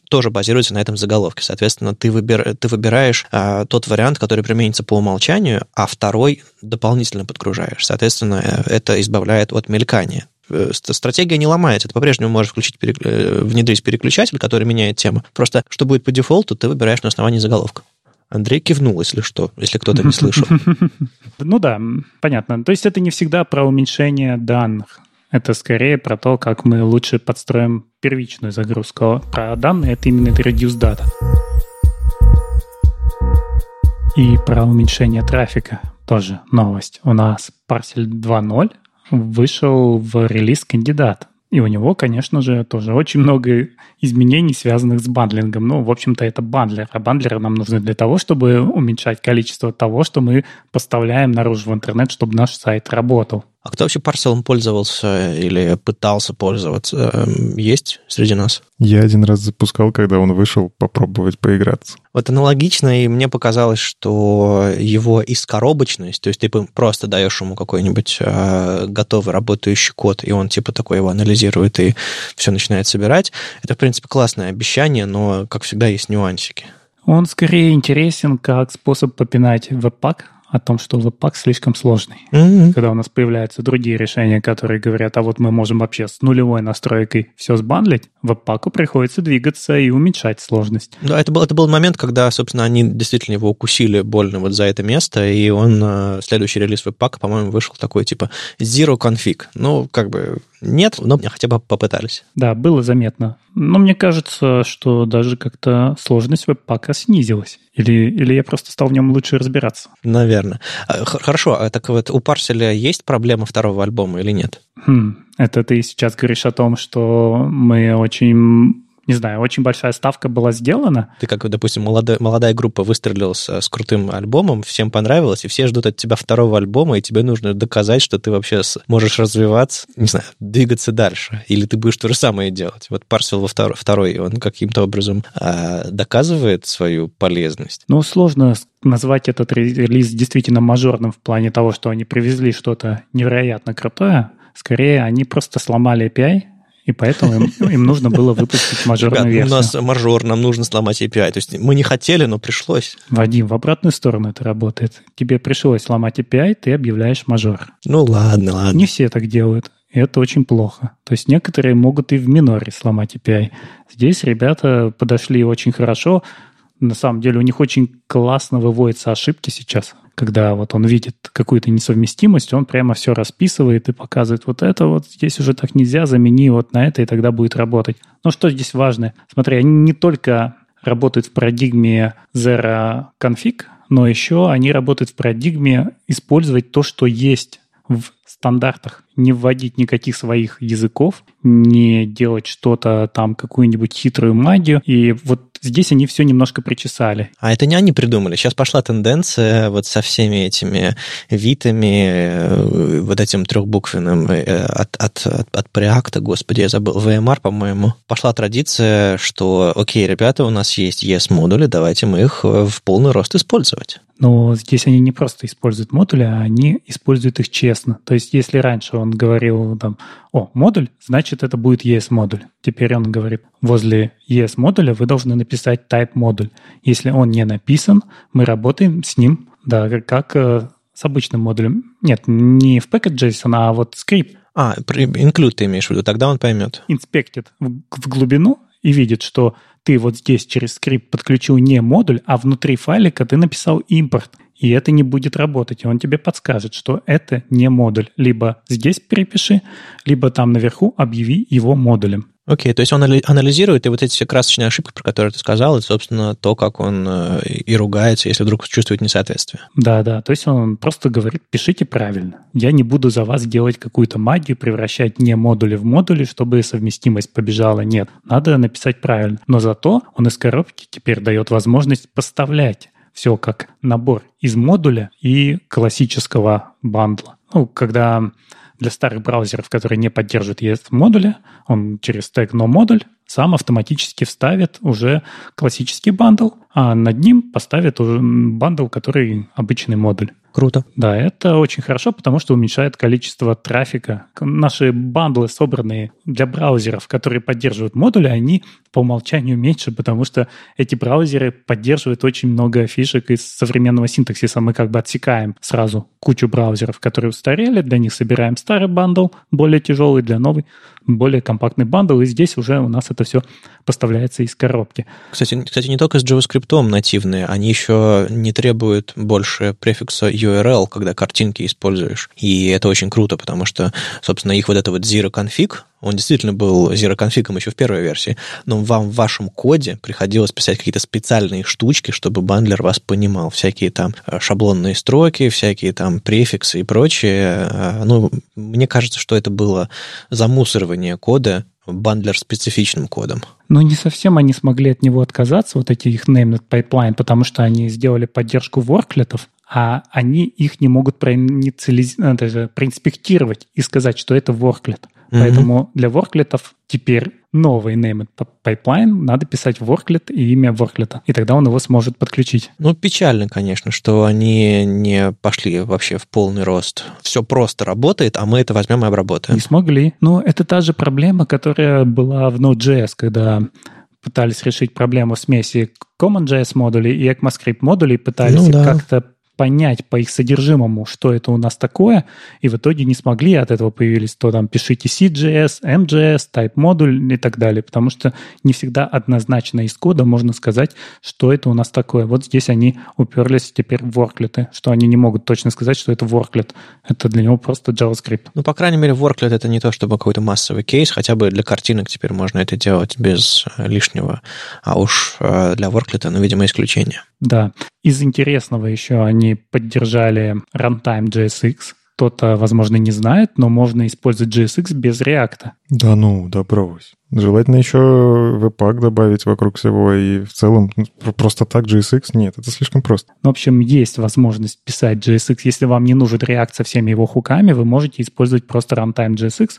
тоже базируется на этом заголовке. Соответственно, ты, выбир, ты выбираешь а, тот вариант, который применится по умолчанию, а второй дополнительно подгружаешь. Соответственно, э, это избавляет от мелькания. Э, стратегия не ломается. Ты по-прежнему можешь включить, перек... Э, внедрить переключатель, который меняет тему. Просто что будет по дефолту, ты выбираешь на основании заголовка. Андрей кивнул, если что, если кто-то не слышал. Ну да, понятно. То есть это не всегда про уменьшение данных. Это скорее про то, как мы лучше подстроим первичную загрузку. Про данные это именно reduce data. И про уменьшение трафика тоже новость. У нас парсель 2.0 вышел в релиз кандидат. И у него, конечно же, тоже очень много изменений, связанных с бандлингом. Ну, в общем-то, это бандлер. А бандлеры нам нужны для того, чтобы уменьшать количество того, что мы поставляем наружу в интернет, чтобы наш сайт работал. А кто вообще парселом пользовался или пытался пользоваться? Эм, есть среди нас? Я один раз запускал, когда он вышел, попробовать поиграться. Вот аналогично, и мне показалось, что его искоробочность, то есть ты просто даешь ему какой-нибудь э, готовый работающий код, и он типа такой его анализирует и все начинает собирать, это, в принципе, классное обещание, но, как всегда, есть нюансики. Он скорее интересен как способ попинать веб-пак, о том, что Webpack слишком сложный. Mm-hmm. Когда у нас появляются другие решения, которые говорят, а вот мы можем вообще с нулевой настройкой все сбандлить, Webpack приходится двигаться и уменьшать сложность. Да, это был, это был момент, когда, собственно, они действительно его укусили больно вот за это место, и он, э, следующий релиз Webpack, по-моему, вышел такой типа Zero Config. Ну, как бы нет, но хотя бы попытались. Да, было заметно. Но мне кажется, что даже как-то сложность веб-пака снизилась. Или, или я просто стал в нем лучше разбираться. Наверное. А, хорошо, а так вот у парселя есть проблема второго альбома или нет? Хм, это ты сейчас говоришь о том, что мы очень не знаю, очень большая ставка была сделана. Ты как, допустим, молодая, молодая группа выстрелилась с крутым альбомом, всем понравилось, и все ждут от тебя второго альбома, и тебе нужно доказать, что ты вообще можешь развиваться, не знаю, двигаться дальше, или ты будешь то же самое делать. Вот Парсел во второй, второй он каким-то образом а, доказывает свою полезность. Ну, сложно назвать этот релиз действительно мажорным в плане того, что они привезли что-то невероятно крутое. Скорее, они просто сломали API, и поэтому им, им нужно было выпустить мажорную Ребят, версию. у нас мажор, нам нужно сломать API. То есть мы не хотели, но пришлось. Вадим, в обратную сторону это работает. Тебе пришлось сломать API, ты объявляешь мажор. Ну ладно, ладно. Не все так делают. И это очень плохо. То есть некоторые могут и в миноре сломать API. Здесь ребята подошли очень хорошо. На самом деле у них очень классно выводятся ошибки сейчас когда вот он видит какую-то несовместимость, он прямо все расписывает и показывает вот это вот здесь уже так нельзя, замени вот на это, и тогда будет работать. Но что здесь важно? Смотри, они не только работают в парадигме Zero Config, но еще они работают в парадигме использовать то, что есть в стандартах, не вводить никаких своих языков, не делать что-то там, какую-нибудь хитрую магию. И вот здесь они все немножко причесали. А это не они придумали. Сейчас пошла тенденция вот со всеми этими витами, э, вот этим трехбуквенным э, от, от, от, от Preact, господи, я забыл, VMR, по-моему. Пошла традиция, что, окей, ребята, у нас есть ES-модули, давайте мы их в полный рост использовать. Но здесь они не просто используют модули, а они используют их честно. То есть если раньше он говорил там, о, модуль, значит это будет ES-модуль. Теперь он говорит, возле ES-модуля вы должны написать type модуль. Если он не написан, мы работаем с ним, да, как э, с обычным модулем. Нет, не в package.json, а вот скрипт. А, include ты имеешь в виду, тогда он поймет. Инспектит в, в глубину и видит, что ты вот здесь через скрипт подключил не модуль, а внутри файлика ты написал импорт, и это не будет работать. И он тебе подскажет, что это не модуль. Либо здесь перепиши, либо там наверху объяви его модулем. Окей, okay, то есть он анализирует и вот эти все красочные ошибки, про которые ты сказал, и, собственно, то, как он э, и ругается, если вдруг чувствует несоответствие. Да, да, то есть он просто говорит, пишите правильно. Я не буду за вас делать какую-то магию, превращать не модули в модули, чтобы совместимость побежала. Нет, надо написать правильно. Но зато он из коробки теперь дает возможность поставлять все как набор из модуля и классического бандла. Ну, когда для старых браузеров, которые не поддерживают ES-модули, он через тег nomodule сам автоматически вставит уже классический бандл, а над ним поставит уже бандл, который обычный модуль. Круто. Да, это очень хорошо, потому что уменьшает количество трафика. Наши бандлы, собранные для браузеров, которые поддерживают модули, они по умолчанию меньше, потому что эти браузеры поддерживают очень много фишек из современного синтаксиса. Мы как бы отсекаем сразу кучу браузеров, которые устарели, для них собираем старый бандл, более тяжелый, для новый, более компактный бандл, и здесь уже у нас это все поставляется из коробки. Кстати, кстати не только с JavaScript нативные, они еще не требуют больше префикса URL, когда картинки используешь. И это очень круто, потому что, собственно, их вот это вот zero config, он действительно был zero config еще в первой версии, но вам в вашем коде приходилось писать какие-то специальные штучки, чтобы бандлер вас понимал. Всякие там э, шаблонные строки, всякие там префиксы и прочее. Э, ну, мне кажется, что это было замусоривание кода бандлер-специфичным кодом. Ну, не совсем они смогли от него отказаться, вот эти их named pipeline, потому что они сделали поддержку ворклетов, а они их не могут ну, проинспектировать и сказать, что это ворклет. Mm-hmm. Поэтому для ворклетов теперь новый name pipeline надо писать ворклет и имя ворклета, и тогда он его сможет подключить. Ну, печально, конечно, что они не пошли вообще в полный рост. Все просто работает, а мы это возьмем и обработаем. Не смогли. Но это та же проблема, которая была в Node.js, когда пытались решить проблему смеси CommonJS модулей и ECMAScript модулей, пытались ну, да. как-то понять по их содержимому, что это у нас такое, и в итоге не смогли, от этого появились то там пишите CJS, MJS, type модуль и так далее, потому что не всегда однозначно из кода можно сказать, что это у нас такое. Вот здесь они уперлись теперь в ворклеты, что они не могут точно сказать, что это ворклет. Это для него просто JavaScript. Ну, по крайней мере, ворклет это не то, чтобы какой-то массовый кейс, хотя бы для картинок теперь можно это делать без лишнего, а уж э, для ворклета, ну, видимо, исключение. Да. Из интересного еще они поддержали runtime JSX. Кто-то, возможно, не знает, но можно использовать JSX без React. Да ну, да брось. Желательно еще Webpack добавить вокруг всего, и в целом ну, просто так JSX нет, это слишком просто. Ну, в общем, есть возможность писать JSX. Если вам не нужен React со всеми его хуками, вы можете использовать просто runtime JSX,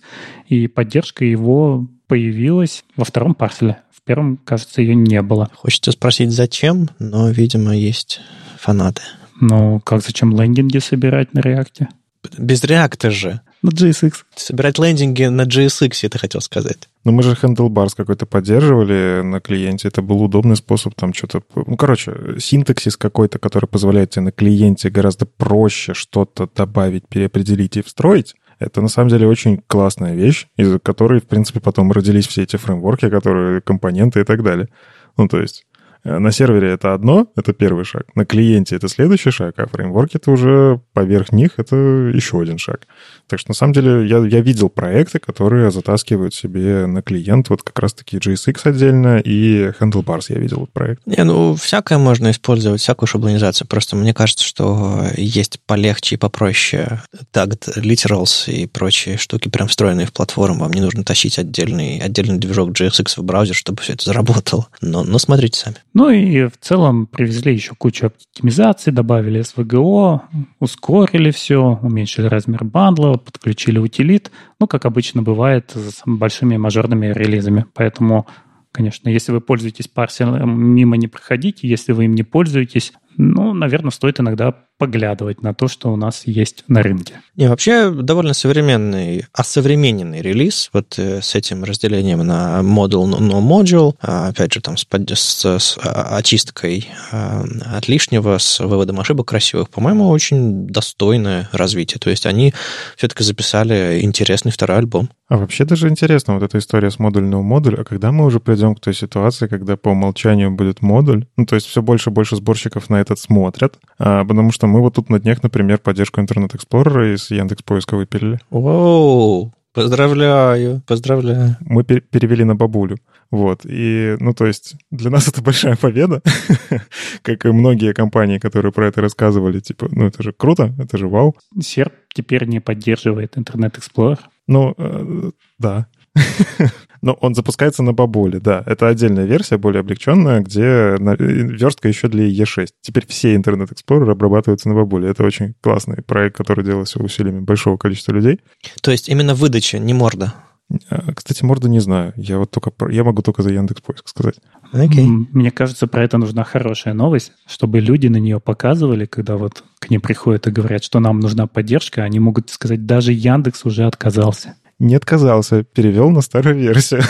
и поддержка его появилась во втором парселе первом, кажется, ее не было. Хочется спросить, зачем, но, видимо, есть фанаты. Ну, как зачем лендинги собирать на реакте? Без реакта же. На JSX. Собирать лендинги на JSX, ты хотел сказать. Ну, мы же Handlebars какой-то поддерживали на клиенте. Это был удобный способ там что-то... Ну, короче, синтаксис какой-то, который позволяет тебе на клиенте гораздо проще что-то добавить, переопределить и встроить. Это на самом деле очень классная вещь, из-за которой, в принципе, потом родились все эти фреймворки, которые компоненты и так далее. Ну, то есть на сервере это одно, это первый шаг. На клиенте это следующий шаг, а фреймворк это уже поверх них это еще один шаг. Так что на самом деле я, я видел проекты, которые затаскивают себе на клиент вот как раз-таки JSX отдельно и Handlebars я видел вот проект. Не, ну всякое можно использовать, всякую шаблонизацию. Просто мне кажется, что есть полегче и попроще tagged literals и прочие штуки прям встроенные в платформу. Вам не нужно тащить отдельный, отдельный движок JSX в браузер, чтобы все это заработало. Но, но смотрите сами. Ну и в целом привезли еще кучу оптимизаций, добавили SVGO, ускорили все, уменьшили размер бандла, подключили утилит. Ну, как обычно бывает с большими мажорными релизами. Поэтому конечно. Если вы пользуетесь парсером, мимо не проходите. Если вы им не пользуетесь, ну, наверное, стоит иногда поглядывать на то, что у нас есть на рынке. Не, вообще довольно современный, осовремененный релиз, вот э, с этим разделением на модул, но module, опять же, там с, с, с а, очисткой а, от лишнего, с выводом ошибок красивых, по-моему, очень достойное развитие. То есть они все-таки записали интересный второй альбом. А вообще даже интересно, вот эта история с модульного модуля, а когда мы уже придем к той ситуации, когда по умолчанию будет модуль, ну, то есть все больше и больше сборщиков на этот смотрят, а, потому что мы вот тут на днях, например, поддержку Internet Explorer из Яндекс Поиска выпилили. Воу, поздравляю, поздравляю. Мы пер- перевели на бабулю. Вот, и, ну, то есть, для нас это большая победа, как и многие компании, которые про это рассказывали, типа, ну, это же круто, это же вау. Серп теперь не поддерживает Internet Explorer. Ну, э, да. Но он запускается на бабуле, да. Это отдельная версия, более облегченная, где верстка еще для E6. Теперь все Internet Explorer обрабатываются на бабуле. Это очень классный проект, который делался усилиями большого количества людей. То есть именно выдача, не морда? А, кстати, морда не знаю. Я вот только я могу только за Яндекс Поиск сказать. Okay. Мне кажется, про это нужна хорошая новость, чтобы люди на нее показывали, когда вот к ним приходят и говорят, что нам нужна поддержка, они могут сказать, даже Яндекс уже отказался не отказался, перевел на старую версию.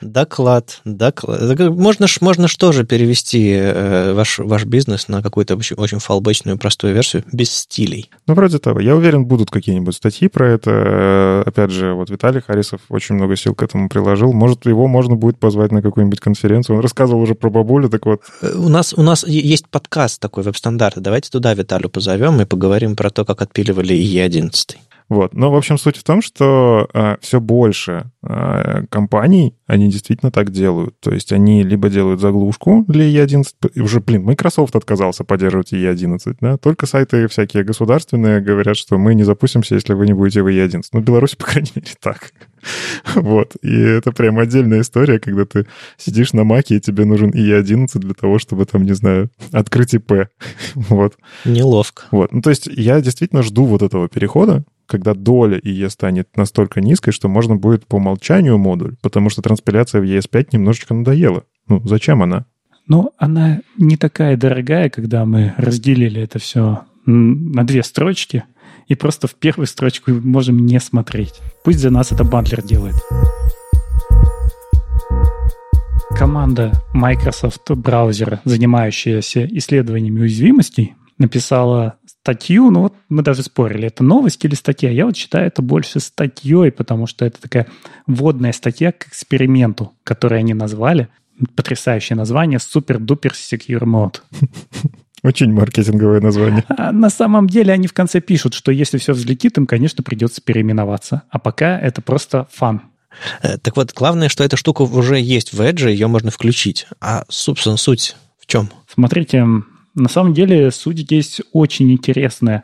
доклад, доклад. Можно, можно что же перевести э, ваш, ваш бизнес на какую-то очень, очень фалбечную простую версию без стилей. Ну, вроде того. Я уверен, будут какие-нибудь статьи про это. Э, опять же, вот Виталий Харисов очень много сил к этому приложил. Может, его можно будет позвать на какую-нибудь конференцию. Он рассказывал уже про бабулю, так вот. Э, у нас, у нас есть подкаст такой, веб-стандарты. Давайте туда Виталию позовем и поговорим про то, как отпиливали E11. Вот. Но, в общем, суть в том, что э, все больше э, компаний, они действительно так делают. То есть они либо делают заглушку для E11, уже, блин, Microsoft отказался поддерживать E11, да, только сайты всякие государственные говорят, что мы не запустимся, если вы не будете в E11. Ну, в Беларуси, по крайней мере, так. Вот. И это прям отдельная история, когда ты сидишь на маке, и тебе нужен E11 для того, чтобы там, не знаю, открыть ИП. Вот. Неловко. Вот. Ну, то есть я действительно жду вот этого перехода, когда доля IE станет настолько низкой, что можно будет по умолчанию модуль, потому что транспиляция в ES5 немножечко надоела. Ну, зачем она? Ну, она не такая дорогая, когда мы разделили это все на две строчки, и просто в первую строчку можем не смотреть. Пусть за нас это бандлер делает. Команда Microsoft браузера, занимающаяся исследованиями уязвимостей, написала статью, ну вот мы даже спорили, это новость или статья. Я вот считаю это больше статьей, потому что это такая вводная статья к эксперименту, который они назвали. Потрясающее название Duper Secure Mode. Очень маркетинговое название. А на самом деле они в конце пишут, что если все взлетит, им, конечно, придется переименоваться. А пока это просто фан. Э, так вот, главное, что эта штука уже есть в Edge, ее можно включить. А, собственно, суть в чем? Смотрите, на самом деле суть здесь очень интересная.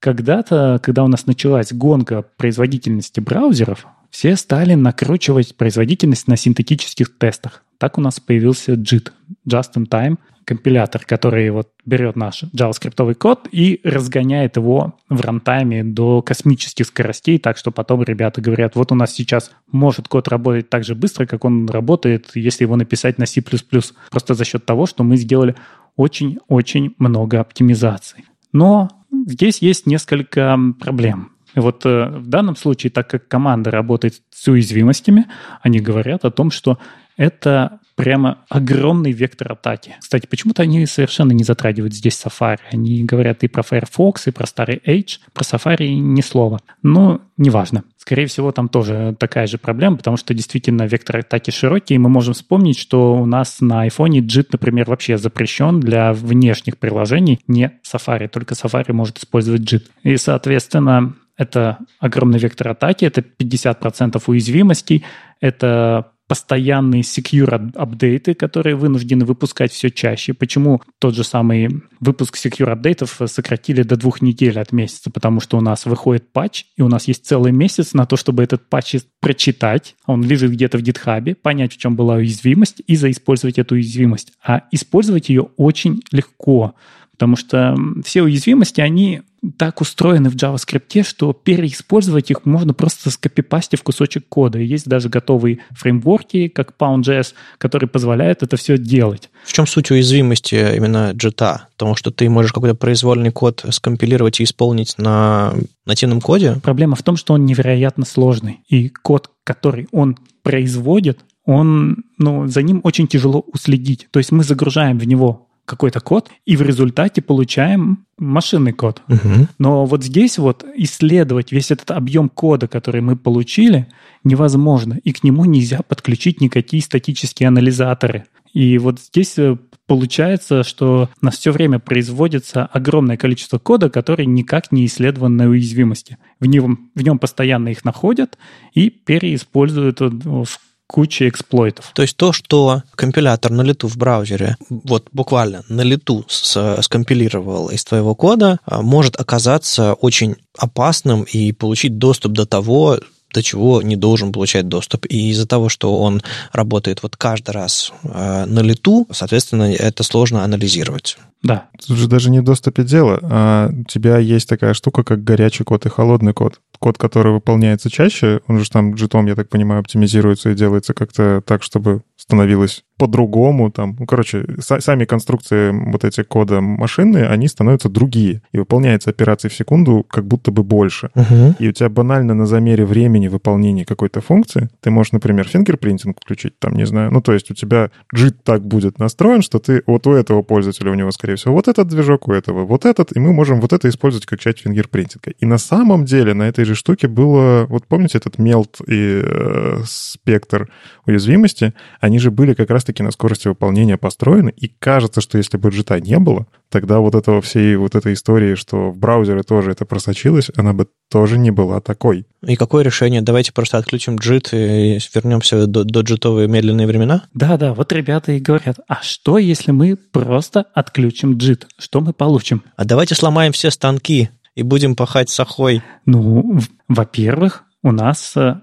Когда-то, когда у нас началась гонка производительности браузеров, все стали накручивать производительность на синтетических тестах. Так у нас появился JIT, Just in Time, компилятор, который вот берет наш JavaScript код и разгоняет его в рантайме до космических скоростей, так что потом ребята говорят, вот у нас сейчас может код работать так же быстро, как он работает, если его написать на C++, просто за счет того, что мы сделали очень-очень много оптимизаций. Но здесь есть несколько проблем. Вот э, в данном случае, так как команда работает с уязвимостями, они говорят о том, что это прямо огромный вектор атаки. Кстати, почему-то они совершенно не затрагивают здесь Safari. Они говорят и про Firefox, и про старый Edge. Про Safari ни слова. Но неважно. Скорее всего, там тоже такая же проблема, потому что действительно вектор атаки широкий, и мы можем вспомнить, что у нас на iPhone JIT, например, вообще запрещен для внешних приложений, не Safari, только Safari может использовать JIT. И, соответственно, это огромный вектор атаки, это 50% уязвимостей, это постоянные secure апдейты, которые вынуждены выпускать все чаще. Почему тот же самый выпуск secure апдейтов сократили до двух недель от месяца? Потому что у нас выходит патч, и у нас есть целый месяц на то, чтобы этот патч прочитать. Он лежит где-то в гитхабе, понять, в чем была уязвимость, и заиспользовать эту уязвимость. А использовать ее очень легко, потому что все уязвимости, они так устроены в JavaScript, что переиспользовать их можно просто скопипастив кусочек кода. И есть даже готовые фреймворки, как Pound.js, которые позволяют это все делать. В чем суть уязвимости именно JIT? Потому что ты можешь какой-то произвольный код скомпилировать и исполнить на нативном коде? Проблема в том, что он невероятно сложный. И код, который он производит, он, ну, за ним очень тяжело уследить. То есть мы загружаем в него какой-то код, и в результате получаем машинный код. Угу. Но вот здесь вот исследовать весь этот объем кода, который мы получили, невозможно, и к нему нельзя подключить никакие статические анализаторы. И вот здесь э, получается, что у нас все время производится огромное количество кода, который никак не исследован на уязвимости. В нем, в нем постоянно их находят и переиспользуют в куча эксплойтов. То есть то, что компилятор на лету в браузере, вот буквально на лету скомпилировал из твоего кода, а, может оказаться очень опасным и получить доступ до того, до чего не должен получать доступ. И из-за того, что он работает вот каждый раз э, на лету, соответственно, это сложно анализировать. Да. Тут же даже не в доступе дело. А у тебя есть такая штука, как горячий код и холодный код. Код, который выполняется чаще, он же там джитом, я так понимаю, оптимизируется и делается как-то так, чтобы становилось по-другому, там, ну, короче, сами конструкции вот эти кода машины, они становятся другие, и выполняется операции в секунду как будто бы больше. Угу. И у тебя банально на замере времени выполнения какой-то функции, ты можешь, например, фингерпринтинг включить, там, не знаю, ну, то есть у тебя JIT так будет настроен, что ты вот у этого пользователя, у него, скорее всего, вот этот движок, у этого вот этот, и мы можем вот это использовать как часть фингерпринтинга. И на самом деле на этой же штуке было, вот помните этот мелт и э, спектр уязвимости, они же были как раз-таки на скорости выполнения построены, и кажется, что если бы джита не было, тогда вот этого всей вот этой истории, что в браузеры тоже это просочилось, она бы тоже не была такой. И какое решение? Давайте просто отключим джит и вернемся до, до джитовые медленные времена? Да-да, вот ребята и говорят, а что, если мы просто отключим джит? Что мы получим? А давайте сломаем все станки и будем пахать сахой. Ну, во-первых, у нас э,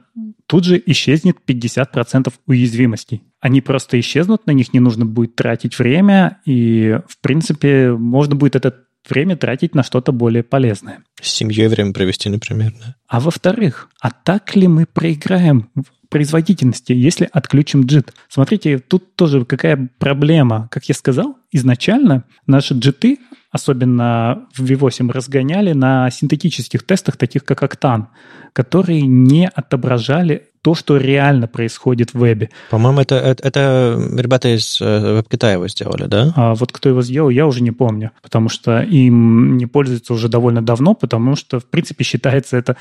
тут же исчезнет 50% уязвимостей. Они просто исчезнут, на них не нужно будет тратить время, и, в принципе, можно будет это время тратить на что-то более полезное. С семьей время провести, например. Да? А во-вторых, а так ли мы проиграем в производительности, если отключим JIT? Смотрите, тут тоже какая проблема. Как я сказал, изначально наши JIT особенно в V8, разгоняли на синтетических тестах, таких как Octane, которые не отображали то, что реально происходит в вебе. По-моему, это, это, это ребята из э, веб-китая его сделали, да? А вот кто его сделал, я уже не помню, потому что им не пользуются уже довольно давно, потому что, в принципе, считается это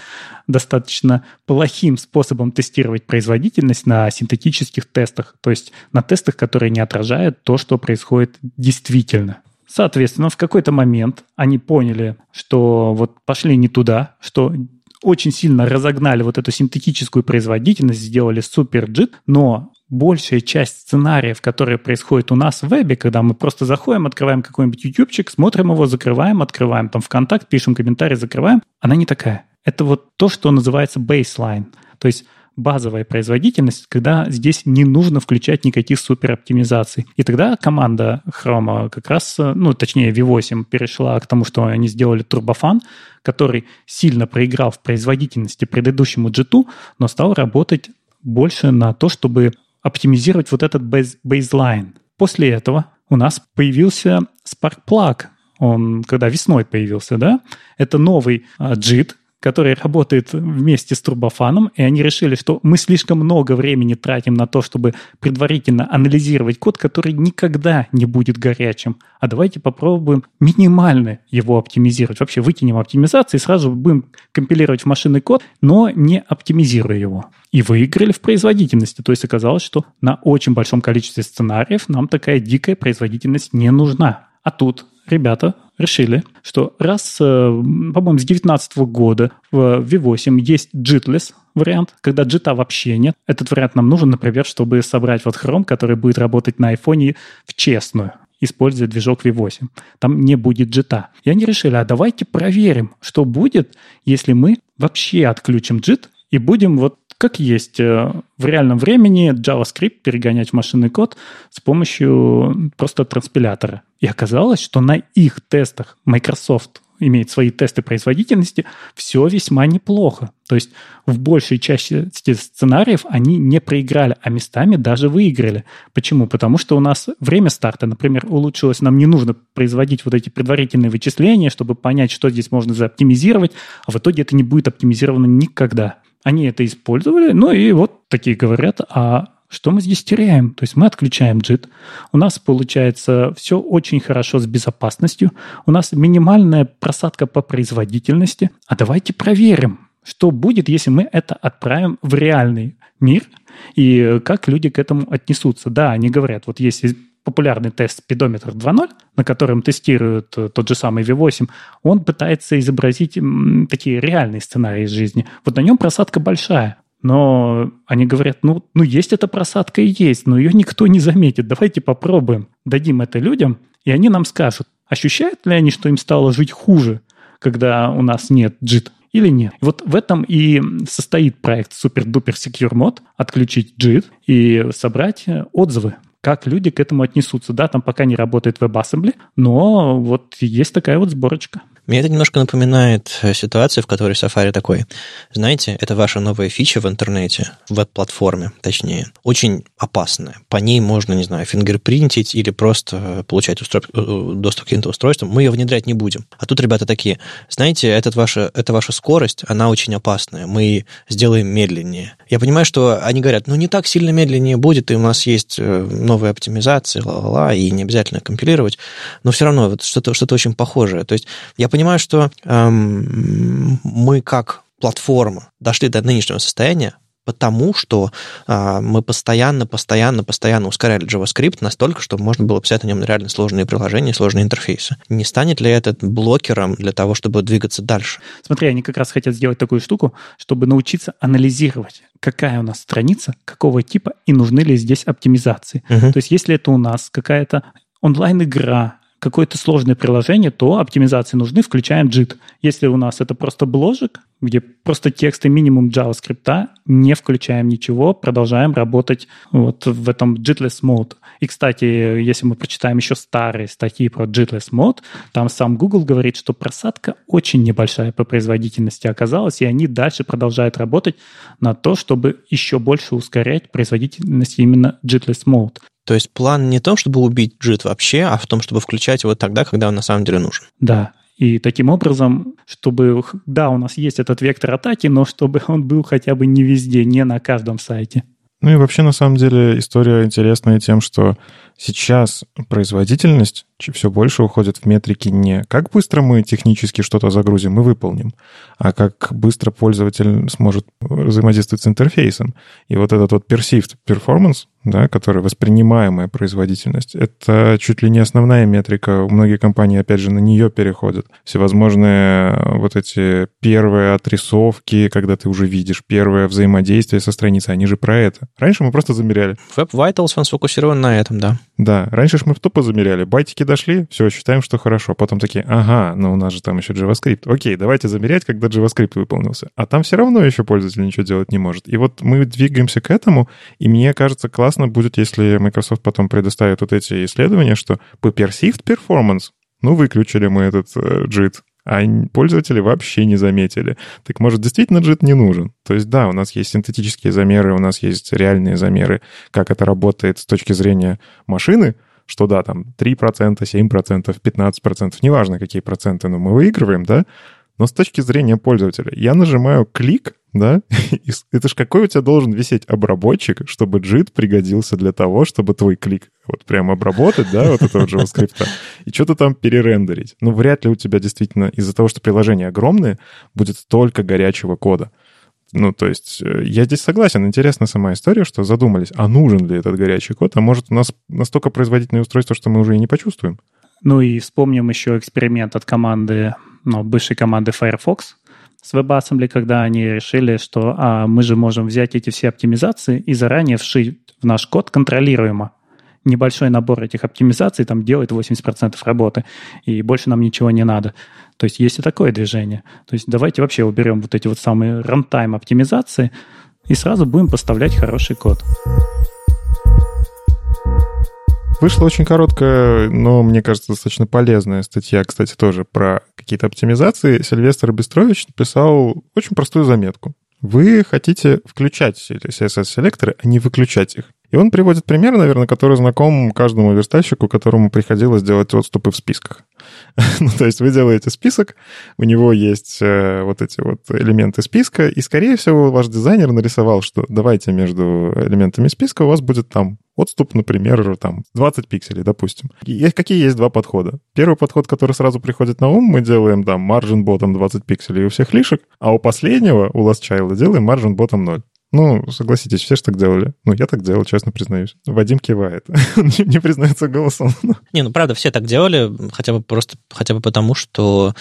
достаточно плохим способом тестировать производительность на синтетических тестах, то есть на тестах, которые не отражают то, что происходит действительно. Соответственно, в какой-то момент они поняли, что вот пошли не туда, что очень сильно разогнали вот эту синтетическую производительность, сделали супер джит, но большая часть сценариев, которые происходят у нас в вебе, когда мы просто заходим, открываем какой-нибудь ютубчик, смотрим его, закрываем, открываем там ВКонтакт, пишем комментарий, закрываем, она не такая. Это вот то, что называется baseline. То есть базовая производительность, когда здесь не нужно включать никаких супероптимизаций. И тогда команда Chrome как раз, ну, точнее, V8 перешла к тому, что они сделали турбофан, который сильно проиграл в производительности предыдущему JIT, но стал работать больше на то, чтобы оптимизировать вот этот бейзлайн. После этого у нас появился Spark Plug, он когда весной появился, да, это новый JIT, который работает вместе с турбофаном, и они решили, что мы слишком много времени тратим на то, чтобы предварительно анализировать код, который никогда не будет горячим. А давайте попробуем минимально его оптимизировать. Вообще выкинем оптимизацию и сразу будем компилировать в машинный код, но не оптимизируя его. И выиграли в производительности. То есть оказалось, что на очень большом количестве сценариев нам такая дикая производительность не нужна. А тут ребята решили, что раз, э, по-моему, с 2019 года в V8 есть jitless вариант, когда джита вообще нет. Этот вариант нам нужен, например, чтобы собрать вот Chrome, который будет работать на iPhone в честную используя движок V8. Там не будет джита. И они решили, а давайте проверим, что будет, если мы вообще отключим джит и будем вот как есть э, в реальном времени JavaScript перегонять в машинный код с помощью просто транспилятора. И оказалось, что на их тестах Microsoft имеет свои тесты производительности, все весьма неплохо. То есть в большей части сценариев они не проиграли, а местами даже выиграли. Почему? Потому что у нас время старта, например, улучшилось. Нам не нужно производить вот эти предварительные вычисления, чтобы понять, что здесь можно заоптимизировать, а в итоге это не будет оптимизировано никогда. Они это использовали, ну и вот такие говорят, а что мы здесь теряем? То есть мы отключаем JIT, у нас получается все очень хорошо с безопасностью, у нас минимальная просадка по производительности. А давайте проверим, что будет, если мы это отправим в реальный мир, и как люди к этому отнесутся. Да, они говорят, вот если популярный тест спидометр 2.0, на котором тестируют э, тот же самый V8, он пытается изобразить такие реальные сценарии из жизни. Вот на нем просадка большая. Но они говорят, ну, ну есть эта просадка и есть, но ее никто не заметит. Давайте попробуем, дадим это людям, и они нам скажут, ощущают ли они, что им стало жить хуже, когда у нас нет JIT или нет. Вот в этом и состоит проект Super Duper Secure Mod, отключить JIT и собрать э, отзывы как люди к этому отнесутся. Да, там пока не работает WebAssembly, но вот есть такая вот сборочка. Мне это немножко напоминает э, ситуацию, в которой Safari такой, знаете, это ваша новая фича в интернете, в веб-платформе, точнее, очень опасная. По ней можно, не знаю, фингерпринтить или просто получать устро... Э, доступ к каким-то устройствам. Мы ее внедрять не будем. А тут ребята такие, знаете, этот ваша, это ваша скорость, она очень опасная. Мы сделаем медленнее. Я понимаю, что они говорят, ну, не так сильно медленнее будет, и у нас есть э, новые оптимизации, ла-ла-ла, и не обязательно компилировать, но все равно вот что-то что очень похожее. То есть я понимаю, что эм, мы как платформа дошли до нынешнего состояния, потому что а, мы постоянно, постоянно, постоянно ускоряли JavaScript настолько, чтобы можно было писать на нем реально сложные приложения, сложные интерфейсы. Не станет ли это блокером для того, чтобы двигаться дальше? Смотри, они как раз хотят сделать такую штуку, чтобы научиться анализировать, какая у нас страница, какого типа и нужны ли здесь оптимизации. Uh-huh. То есть если это у нас какая-то онлайн-игра, какое-то сложное приложение, то оптимизации нужны, включаем JIT. Если у нас это просто бложек, где просто текст и минимум JavaScript, не включаем ничего, продолжаем работать вот в этом jitless mode. И, кстати, если мы прочитаем еще старые статьи про jitless mode, там сам Google говорит, что просадка очень небольшая по производительности оказалась, и они дальше продолжают работать на то, чтобы еще больше ускорять производительность именно jitless mode. То есть план не в том, чтобы убить JIT вообще, а в том, чтобы включать его тогда, когда он на самом деле нужен. Да, и таким образом, чтобы, да, у нас есть этот вектор атаки, но чтобы он был хотя бы не везде, не на каждом сайте. Ну и вообще, на самом деле, история интересная тем, что сейчас производительность все больше уходит в метрики не как быстро мы технически что-то загрузим и выполним, а как быстро пользователь сможет взаимодействовать с интерфейсом. И вот этот вот perceived performance, да, который воспринимаемая производительность, это чуть ли не основная метрика. Многие компании, опять же, на нее переходят. Всевозможные вот эти первые отрисовки, когда ты уже видишь первое взаимодействие со страницей, они же про это. Раньше мы просто замеряли. Web Vitals, он сфокусирован на этом, да. Да, раньше же мы тупо замеряли. Байтики дошли, все, считаем, что хорошо. Потом такие, ага, но у нас же там еще JavaScript. Окей, давайте замерять, когда JavaScript выполнился. А там все равно еще пользователь ничего делать не может. И вот мы двигаемся к этому, и мне кажется, классно будет, если Microsoft потом предоставит вот эти исследования, что по perceived performance, ну, выключили мы этот э, JIT, а пользователи вообще не заметили. Так может, действительно JIT не нужен? То есть да, у нас есть синтетические замеры, у нас есть реальные замеры, как это работает с точки зрения машины, что да, там 3%, 7%, 15%, неважно какие проценты, но мы выигрываем, да, но с точки зрения пользователя, я нажимаю клик, да, это ж какой у тебя должен висеть обработчик, чтобы JIT пригодился для того, чтобы твой клик вот прям обработать, да, вот этого JavaScript, и что-то там перерендерить. Ну, вряд ли у тебя действительно из-за того, что приложение огромное, будет столько горячего кода. Ну, то есть э, я здесь согласен. Интересна сама история, что задумались, а нужен ли этот горячий код, а может у нас настолько производительное устройство, что мы уже и не почувствуем. Ну и вспомним еще эксперимент от команды, ну, бывшей команды Firefox с WebAssembly, когда они решили, что а, мы же можем взять эти все оптимизации и заранее вшить в наш код контролируемо небольшой набор этих оптимизаций там делает 80% работы, и больше нам ничего не надо. То есть есть и такое движение. То есть давайте вообще уберем вот эти вот самые рантайм оптимизации и сразу будем поставлять хороший код. Вышла очень короткая, но, мне кажется, достаточно полезная статья, кстати, тоже про какие-то оптимизации. Сильвестр Бестрович написал очень простую заметку. Вы хотите включать CSS-селекторы, а не выключать их. И он приводит пример, наверное, который знаком каждому верстальщику, которому приходилось делать отступы в списках. ну, то есть вы делаете список, у него есть э, вот эти вот элементы списка, и, скорее всего, ваш дизайнер нарисовал, что давайте между элементами списка у вас будет там отступ, например, там 20 пикселей, допустим. Есть, какие есть два подхода? Первый подход, который сразу приходит на ум, мы делаем там margin bottom 20 пикселей у всех лишек, а у последнего, у last child, делаем margin bottom 0. Ну, согласитесь, все же так делали. Ну, я так делал, честно признаюсь. Вадим кивает. не, признается голосом. не, ну, правда, все так делали, хотя бы просто, хотя бы потому, что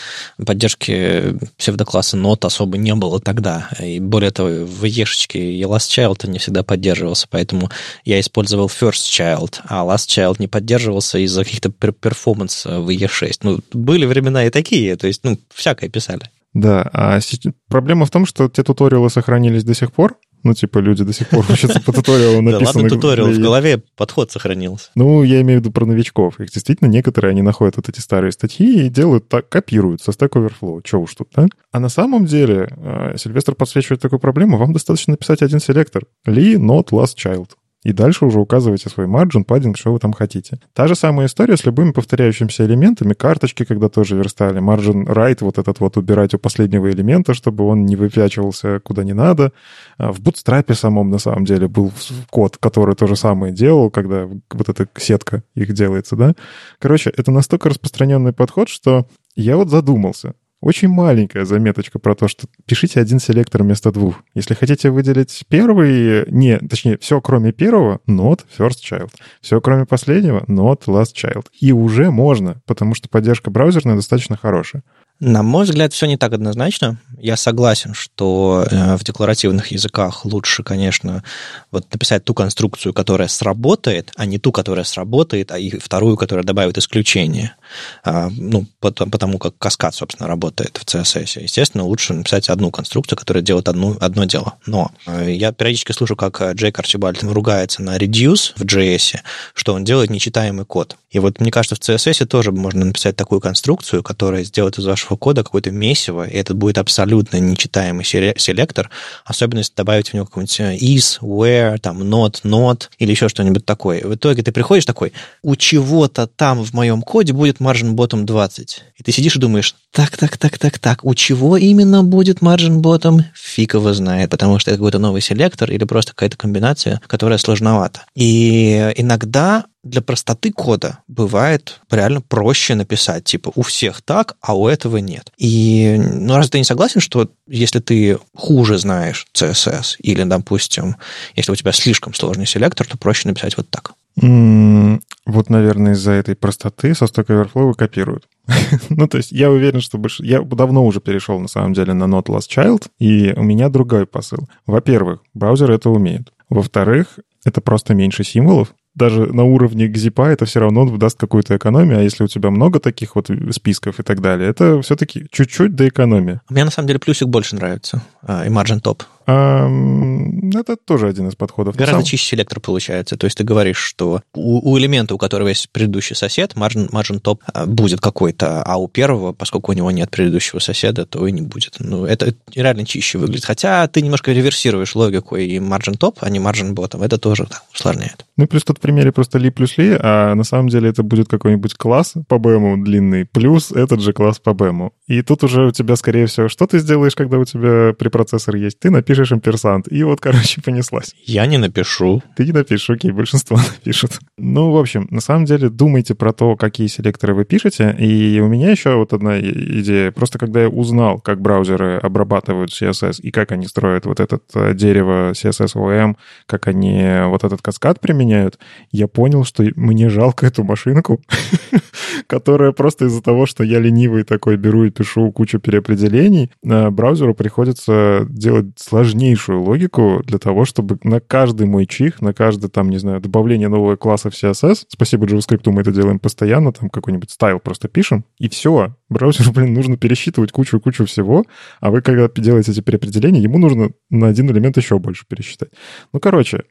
поддержки псевдокласса нот особо не было тогда. И более того, в ешечке и Last Child не всегда поддерживался, поэтому я использовал First Child, а Last Child не поддерживался из-за каких-то перформанс в E6. Ну, были времена и такие, то есть, ну, всякое писали. Да, а проблема в том, что те туториалы сохранились до сих пор, Ну, типа, люди до сих пор учатся по туториалу, написанным... Да ладно, туториал, в голове подход сохранился. Ну, я имею в виду про новичков. Их действительно некоторые, они находят вот эти старые статьи и делают так, копируют со Stack Overflow. Че уж тут, да? А на самом деле, э, Сильвестр подсвечивает такую проблему. Вам достаточно написать один селектор. Lee not last child и дальше уже указывайте свой марджин, паддинг, что вы там хотите. Та же самая история с любыми повторяющимися элементами. Карточки, когда тоже верстали. Margin right, вот этот вот убирать у последнего элемента, чтобы он не выпячивался куда не надо. А в Bootstrap самом, на самом деле, был код, который то же самое делал, когда вот эта сетка их делается, да. Короче, это настолько распространенный подход, что я вот задумался, очень маленькая заметочка про то, что пишите один селектор вместо двух. Если хотите выделить первый, не, точнее, все кроме первого, not first child. Все кроме последнего, not last child. И уже можно, потому что поддержка браузерная достаточно хорошая. На мой взгляд, все не так однозначно. Я согласен, что э, в декларативных языках лучше, конечно, вот написать ту конструкцию, которая сработает, а не ту, которая сработает, а и вторую, которая добавит исключение. А, ну, потому, как каскад, собственно, работает в CSS. Естественно, лучше написать одну конструкцию, которая делает одну, одно дело. Но э, я периодически слышу, как Джейк Арчибальд ругается на reduce в JS, что он делает нечитаемый код. И вот мне кажется, в CSS тоже можно написать такую конструкцию, которая сделает из вашего кода какое-то месиво, и это будет абсолютно нечитаемый селектор, особенно если добавить в него какой-нибудь э, is, where, там, not, not, или еще что-нибудь такое. В итоге ты приходишь такой, у чего-то там в моем коде будет margin bottom 20. И ты сидишь и думаешь, так, так, так, так, так, у чего именно будет margin bottom? Фиг его знает, потому что это какой-то новый селектор или просто какая-то комбинация, которая сложновата. И иногда для простоты кода бывает реально проще написать, типа, у всех так, а у этого нет. И, ну, раз ты не согласен, что если ты хуже знаешь CSS, или, допустим, если у тебя слишком сложный селектор, то проще написать вот так. Вот, наверное, из-за этой простоты со Stack Overflow копируют. ну, то есть я уверен, что больше... Я давно уже перешел, на самом деле, на Not Last Child, и у меня другой посыл. Во-первых, браузер это умеет. Во-вторых, это просто меньше символов, даже на уровне гзипа это все равно даст какую-то экономию, а если у тебя много таких вот списков и так далее, это все-таки чуть-чуть до экономии. Мне на самом деле плюсик больше нравится, а, и margin top. Это тоже один из подходов. Гораздо Сам... чище селектор получается. То есть ты говоришь, что у, у элемента, у которого есть предыдущий сосед, margin, margin top а, будет какой-то, а у первого, поскольку у него нет предыдущего соседа, то и не будет. Ну, это реально чище выглядит. Хотя ты немножко реверсируешь логику и margin top, а не margin bottom. Это тоже да, усложняет. Ну плюс тут в примере просто ли плюс ли, а на самом деле это будет какой-нибудь класс по BM длинный, плюс этот же класс по BM. И тут уже у тебя, скорее всего, что ты сделаешь, когда у тебя препроцессор есть? Ты напишешь напишешь имперсант. И вот, короче, понеслась. Я не напишу. Ты не напишешь, окей, большинство напишут. Ну, в общем, на самом деле, думайте про то, какие селекторы вы пишете. И у меня еще вот одна идея. Просто когда я узнал, как браузеры обрабатывают CSS и как они строят вот это э, дерево CSS OM, как они вот этот каскад применяют, я понял, что мне жалко эту машинку, которая просто из-за того, что я ленивый такой беру и пишу кучу переопределений, э, браузеру приходится делать сложнейшую логику для того, чтобы на каждый мой чих, на каждое там, не знаю, добавление нового класса в CSS, спасибо JavaScript, мы это делаем постоянно, там какой-нибудь стайл просто пишем, и все. Браузеру, блин, нужно пересчитывать кучу-кучу всего, а вы, когда делаете эти переопределения, ему нужно на один элемент еще больше пересчитать. Ну, короче,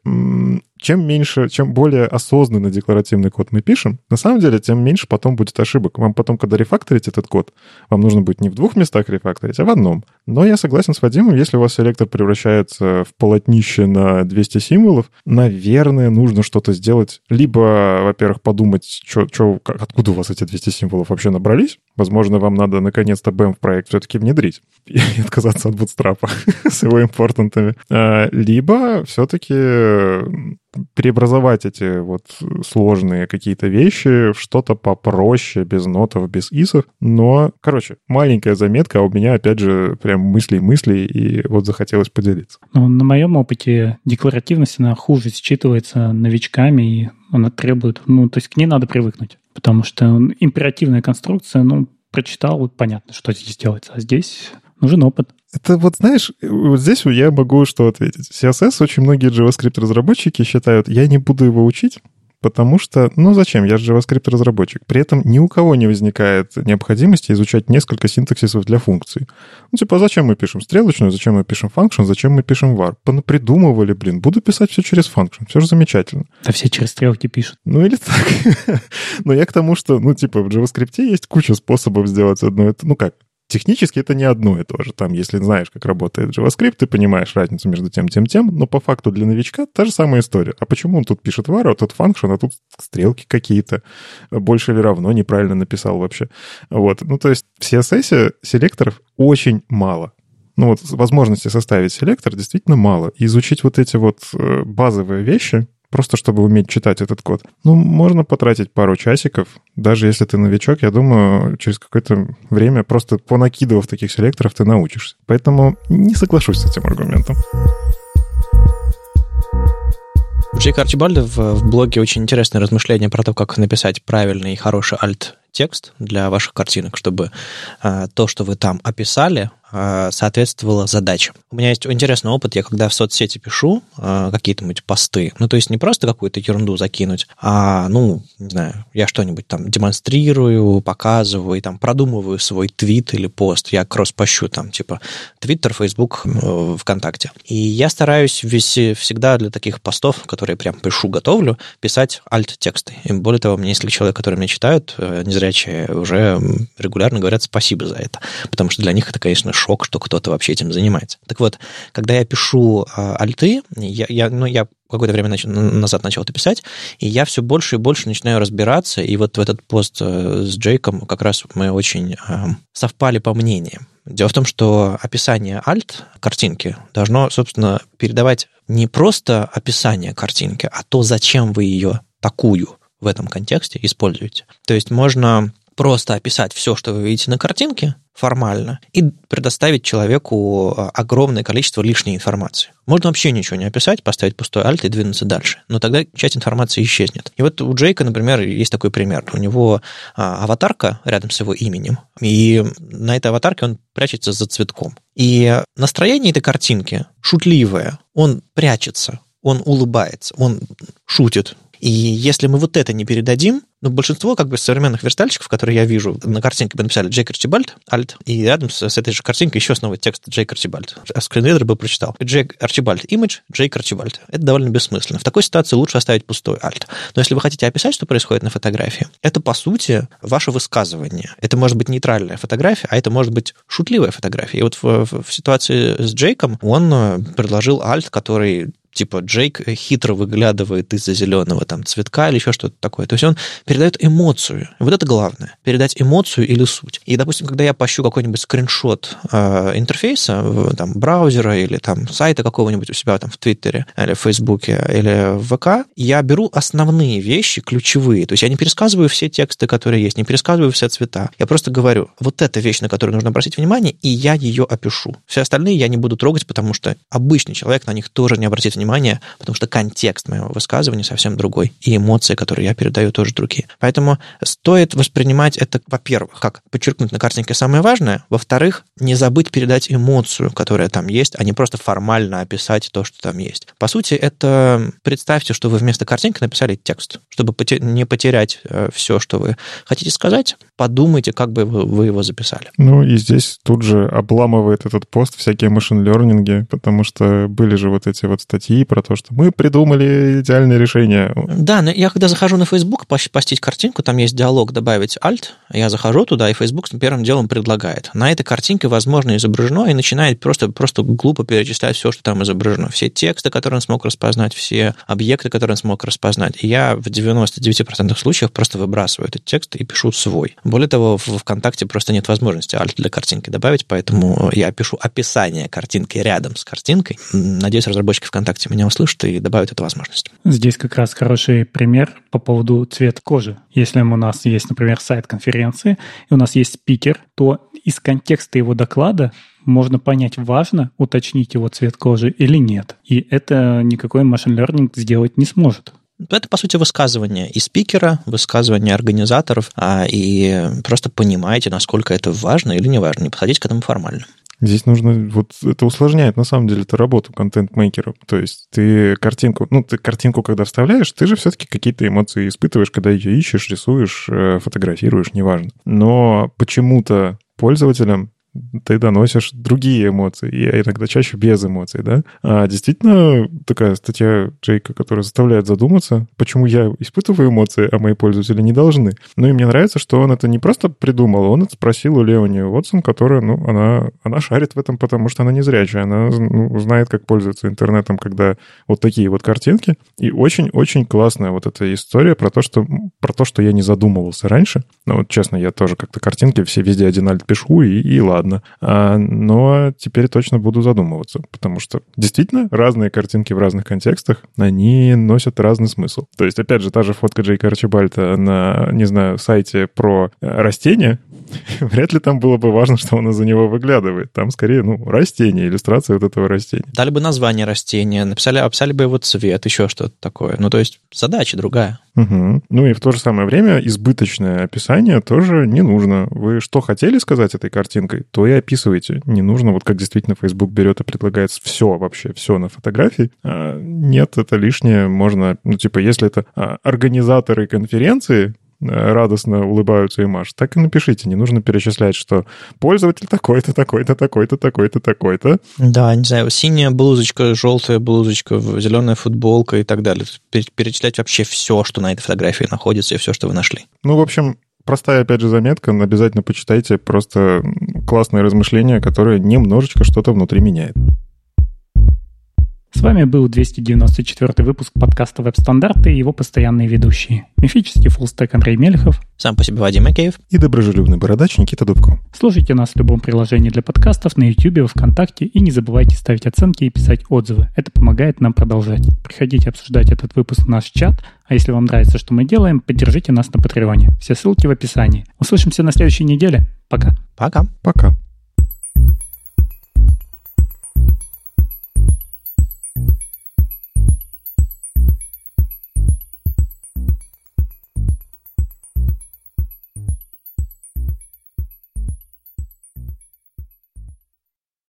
чем меньше, чем более осознанно декларативный код мы пишем, на самом деле, тем меньше потом будет ошибок. Вам потом, когда рефакторить этот код, вам нужно будет не в двух местах рефакторить, а в одном. Но я согласен с Вадимом, если у вас селектор превращается в полотнище на 200 символов, наверное, нужно что-то сделать. Либо, во-первых, подумать, чё, чё, откуда у вас эти 200 символов вообще набрались. Возможно, вам надо наконец-то BEM в проект все-таки внедрить и отказаться от бутстрапа с его импортантами. А, либо все-таки преобразовать эти вот сложные какие-то вещи в что-то попроще, без нотов, без исов. Но, короче, маленькая заметка, а у меня, опять же, прям мысли-мысли, и вот захотелось поделиться. Ну, на моем опыте декларативность, она хуже считывается новичками, и она требует, ну, то есть к ней надо привыкнуть, потому что императивная конструкция, ну, прочитал, понятно, что здесь делается, а здесь нужен опыт. Это вот, знаешь, вот здесь я могу что ответить. CSS очень многие JavaScript-разработчики считают, я не буду его учить, потому что, ну зачем, я же JavaScript-разработчик. При этом ни у кого не возникает необходимости изучать несколько синтаксисов для функций. Ну типа, зачем мы пишем стрелочную, зачем мы пишем function, зачем мы пишем var? Понапридумывали, блин, буду писать все через function, все же замечательно. Да все через стрелки пишут. Ну или так. Но я к тому, что, ну типа, в JavaScript есть куча способов сделать одно это, ну как, Технически это не одно и то же. Там, если знаешь, как работает JavaScript, ты понимаешь разницу между тем, тем, тем, но по факту для новичка та же самая история. А почему он тут пишет var, а тут function, а тут стрелки какие-то? Больше или равно неправильно написал вообще. Вот. Ну, то есть в CSS селекторов очень мало. Ну вот возможности составить селектор действительно мало. И изучить вот эти вот э, базовые вещи, просто чтобы уметь читать этот код. Ну, можно потратить пару часиков. Даже если ты новичок, я думаю, через какое-то время просто понакидывав таких селекторов, ты научишься. Поэтому не соглашусь с этим аргументом. У Джейка Арчибальда в, в блоге очень интересное размышление про то, как написать правильный и хороший альт-текст для ваших картинок, чтобы э, то, что вы там описали, Э, соответствовала задачам. У меня есть интересный опыт, я когда в соцсети пишу э, какие-то посты, ну, то есть не просто какую-то ерунду закинуть, а, ну, не знаю, я что-нибудь там демонстрирую, показываю, и там продумываю свой твит или пост, я кросс-пощу там, типа, Твиттер, Фейсбук, э, ВКонтакте. И я стараюсь вести, всегда для таких постов, которые прям пишу, готовлю, писать альт-тексты. И более того, мне несколько человек, которые меня читают, незрячие, уже регулярно говорят спасибо за это, потому что для них это, конечно, шок, что кто-то вообще этим занимается. Так вот, когда я пишу э, альты, я, я, ну, я какое-то время нач... назад начал это писать, и я все больше и больше начинаю разбираться, и вот в этот пост э, с Джейком как раз мы очень э, совпали по мнениям. Дело в том, что описание альт картинки должно, собственно, передавать не просто описание картинки, а то, зачем вы ее такую в этом контексте используете. То есть можно просто описать все, что вы видите на картинке, формально, и предоставить человеку а, огромное количество лишней информации. Можно вообще ничего не описать, поставить пустой альт и двинуться дальше. Но тогда часть информации исчезнет. И вот у Джейка, например, есть такой пример. У него а, аватарка рядом с его именем, и на этой аватарке он прячется за цветком. И настроение этой картинки шутливое. Он прячется, он улыбается, он шутит, и если мы вот это не передадим, ну, большинство как бы современных верстальщиков, которые я вижу, на картинке бы написали Джейк Арчибальд, Альт, и рядом с, с этой же картинкой еще снова текст Джейк Арчибальд. А скринридер бы прочитал. Джейк Арчибальд, имидж, Джейк Арчибальд. Это довольно бессмысленно. В такой ситуации лучше оставить пустой Альт. Но если вы хотите описать, что происходит на фотографии, это, по сути, ваше высказывание. Это может быть нейтральная фотография, а это может быть шутливая фотография. И вот в, в, в ситуации с Джейком он э, предложил Альт, который типа Джейк хитро выглядывает из-за зеленого там цветка или еще что-то такое. То есть он передает эмоцию. Вот это главное. Передать эмоцию или суть. И, допустим, когда я пощу какой-нибудь скриншот э, интерфейса, там, браузера или там сайта какого-нибудь у себя там в Твиттере или в Фейсбуке или в ВК, я беру основные вещи, ключевые. То есть я не пересказываю все тексты, которые есть, не пересказываю все цвета. Я просто говорю, вот эта вещь, на которую нужно обратить внимание, и я ее опишу. Все остальные я не буду трогать, потому что обычный человек на них тоже не обратит внимания внимание, потому что контекст моего высказывания совсем другой, и эмоции, которые я передаю, тоже другие. Поэтому стоит воспринимать это, во-первых, как подчеркнуть на картинке самое важное, во-вторых, не забыть передать эмоцию, которая там есть, а не просто формально описать то, что там есть. По сути, это представьте, что вы вместо картинки написали текст. Чтобы не потерять э, все, что вы хотите сказать, подумайте, как бы вы его записали. Ну и здесь тут же обламывает этот пост всякие машин-лернинги, потому что были же вот эти вот статьи статьи про то, что мы придумали идеальное решение. Да, но я когда захожу на Facebook постить картинку, там есть диалог добавить alt, я захожу туда, и Facebook первым делом предлагает. На этой картинке, возможно, изображено, и начинает просто, просто глупо перечислять все, что там изображено. Все тексты, которые он смог распознать, все объекты, которые он смог распознать. И я в 99% случаев просто выбрасываю этот текст и пишу свой. Более того, в ВКонтакте просто нет возможности alt для картинки добавить, поэтому я пишу описание картинки рядом с картинкой. Надеюсь, разработчики ВКонтакте ВКонтакте меня услышат и добавят эту возможность. Здесь как раз хороший пример по поводу цвета кожи. Если у нас есть, например, сайт конференции, и у нас есть спикер, то из контекста его доклада можно понять, важно уточнить его цвет кожи или нет. И это никакой машин learning сделать не сможет. Это, по сути, высказывание и спикера, высказывание организаторов, а, и просто понимаете, насколько это важно или не важно, не подходить к этому формально. Здесь нужно, вот это усложняет на самом деле эту работу контент-мейкера. То есть ты картинку, ну, ты картинку, когда вставляешь, ты же все-таки какие-то эмоции испытываешь, когда ее ищешь, рисуешь, э, фотографируешь, неважно. Но почему-то пользователям ты доносишь другие эмоции, и иногда чаще без эмоций, да? А действительно такая статья Джейка, которая заставляет задуматься, почему я испытываю эмоции, а мои пользователи не должны. Ну и мне нравится, что он это не просто придумал, он это спросил у Леони Уотсон, которая, ну, она, она шарит в этом, потому что она не зрячая, она ну, знает, как пользоваться интернетом, когда вот такие вот картинки. И очень-очень классная вот эта история про то, что, про то, что я не задумывался раньше. Ну вот честно, я тоже как-то картинки все везде один альт пишу, и, и ладно ладно. А, но теперь точно буду задумываться, потому что действительно разные картинки в разных контекстах, они носят разный смысл. То есть, опять же, та же фотка Джейка Арчибальта на, не знаю, сайте про э, растения, вряд ли там было бы важно, что он из-за него выглядывает. Там скорее, ну, растение, иллюстрация вот этого растения. Дали бы название растения, написали, описали бы его цвет, еще что-то такое. Ну, то есть задача другая. Угу. Ну и в то же самое время избыточное описание тоже не нужно. Вы что хотели сказать этой картинкой, то и описывайте. Не нужно, вот как действительно Facebook берет и предлагает все вообще, все на фотографии. А, нет, это лишнее. Можно, ну типа, если это а, организаторы конференции, радостно улыбаются и машут, так и напишите. Не нужно перечислять, что пользователь такой-то, такой-то, такой-то, такой-то, такой-то. Да, не знаю, синяя блузочка, желтая блузочка, зеленая футболка и так далее. Перечислять вообще все, что на этой фотографии находится, и все, что вы нашли. Ну, в общем, простая, опять же, заметка. Обязательно почитайте. Просто классные размышления, которые немножечко что-то внутри меняет. С вами был 294 выпуск подкаста «Веб-стандарты» и его постоянные ведущие. Мифический фуллстек Андрей Мелехов. Сам по себе Вадим Макеев. И доброжелюбный бородач Никита Дубко. Слушайте нас в любом приложении для подкастов, на YouTube, ВКонтакте и не забывайте ставить оценки и писать отзывы. Это помогает нам продолжать. Приходите обсуждать этот выпуск в наш чат, а если вам нравится, что мы делаем, поддержите нас на Патреоне. Все ссылки в описании. Услышимся на следующей неделе. Пока. Пока. Пока.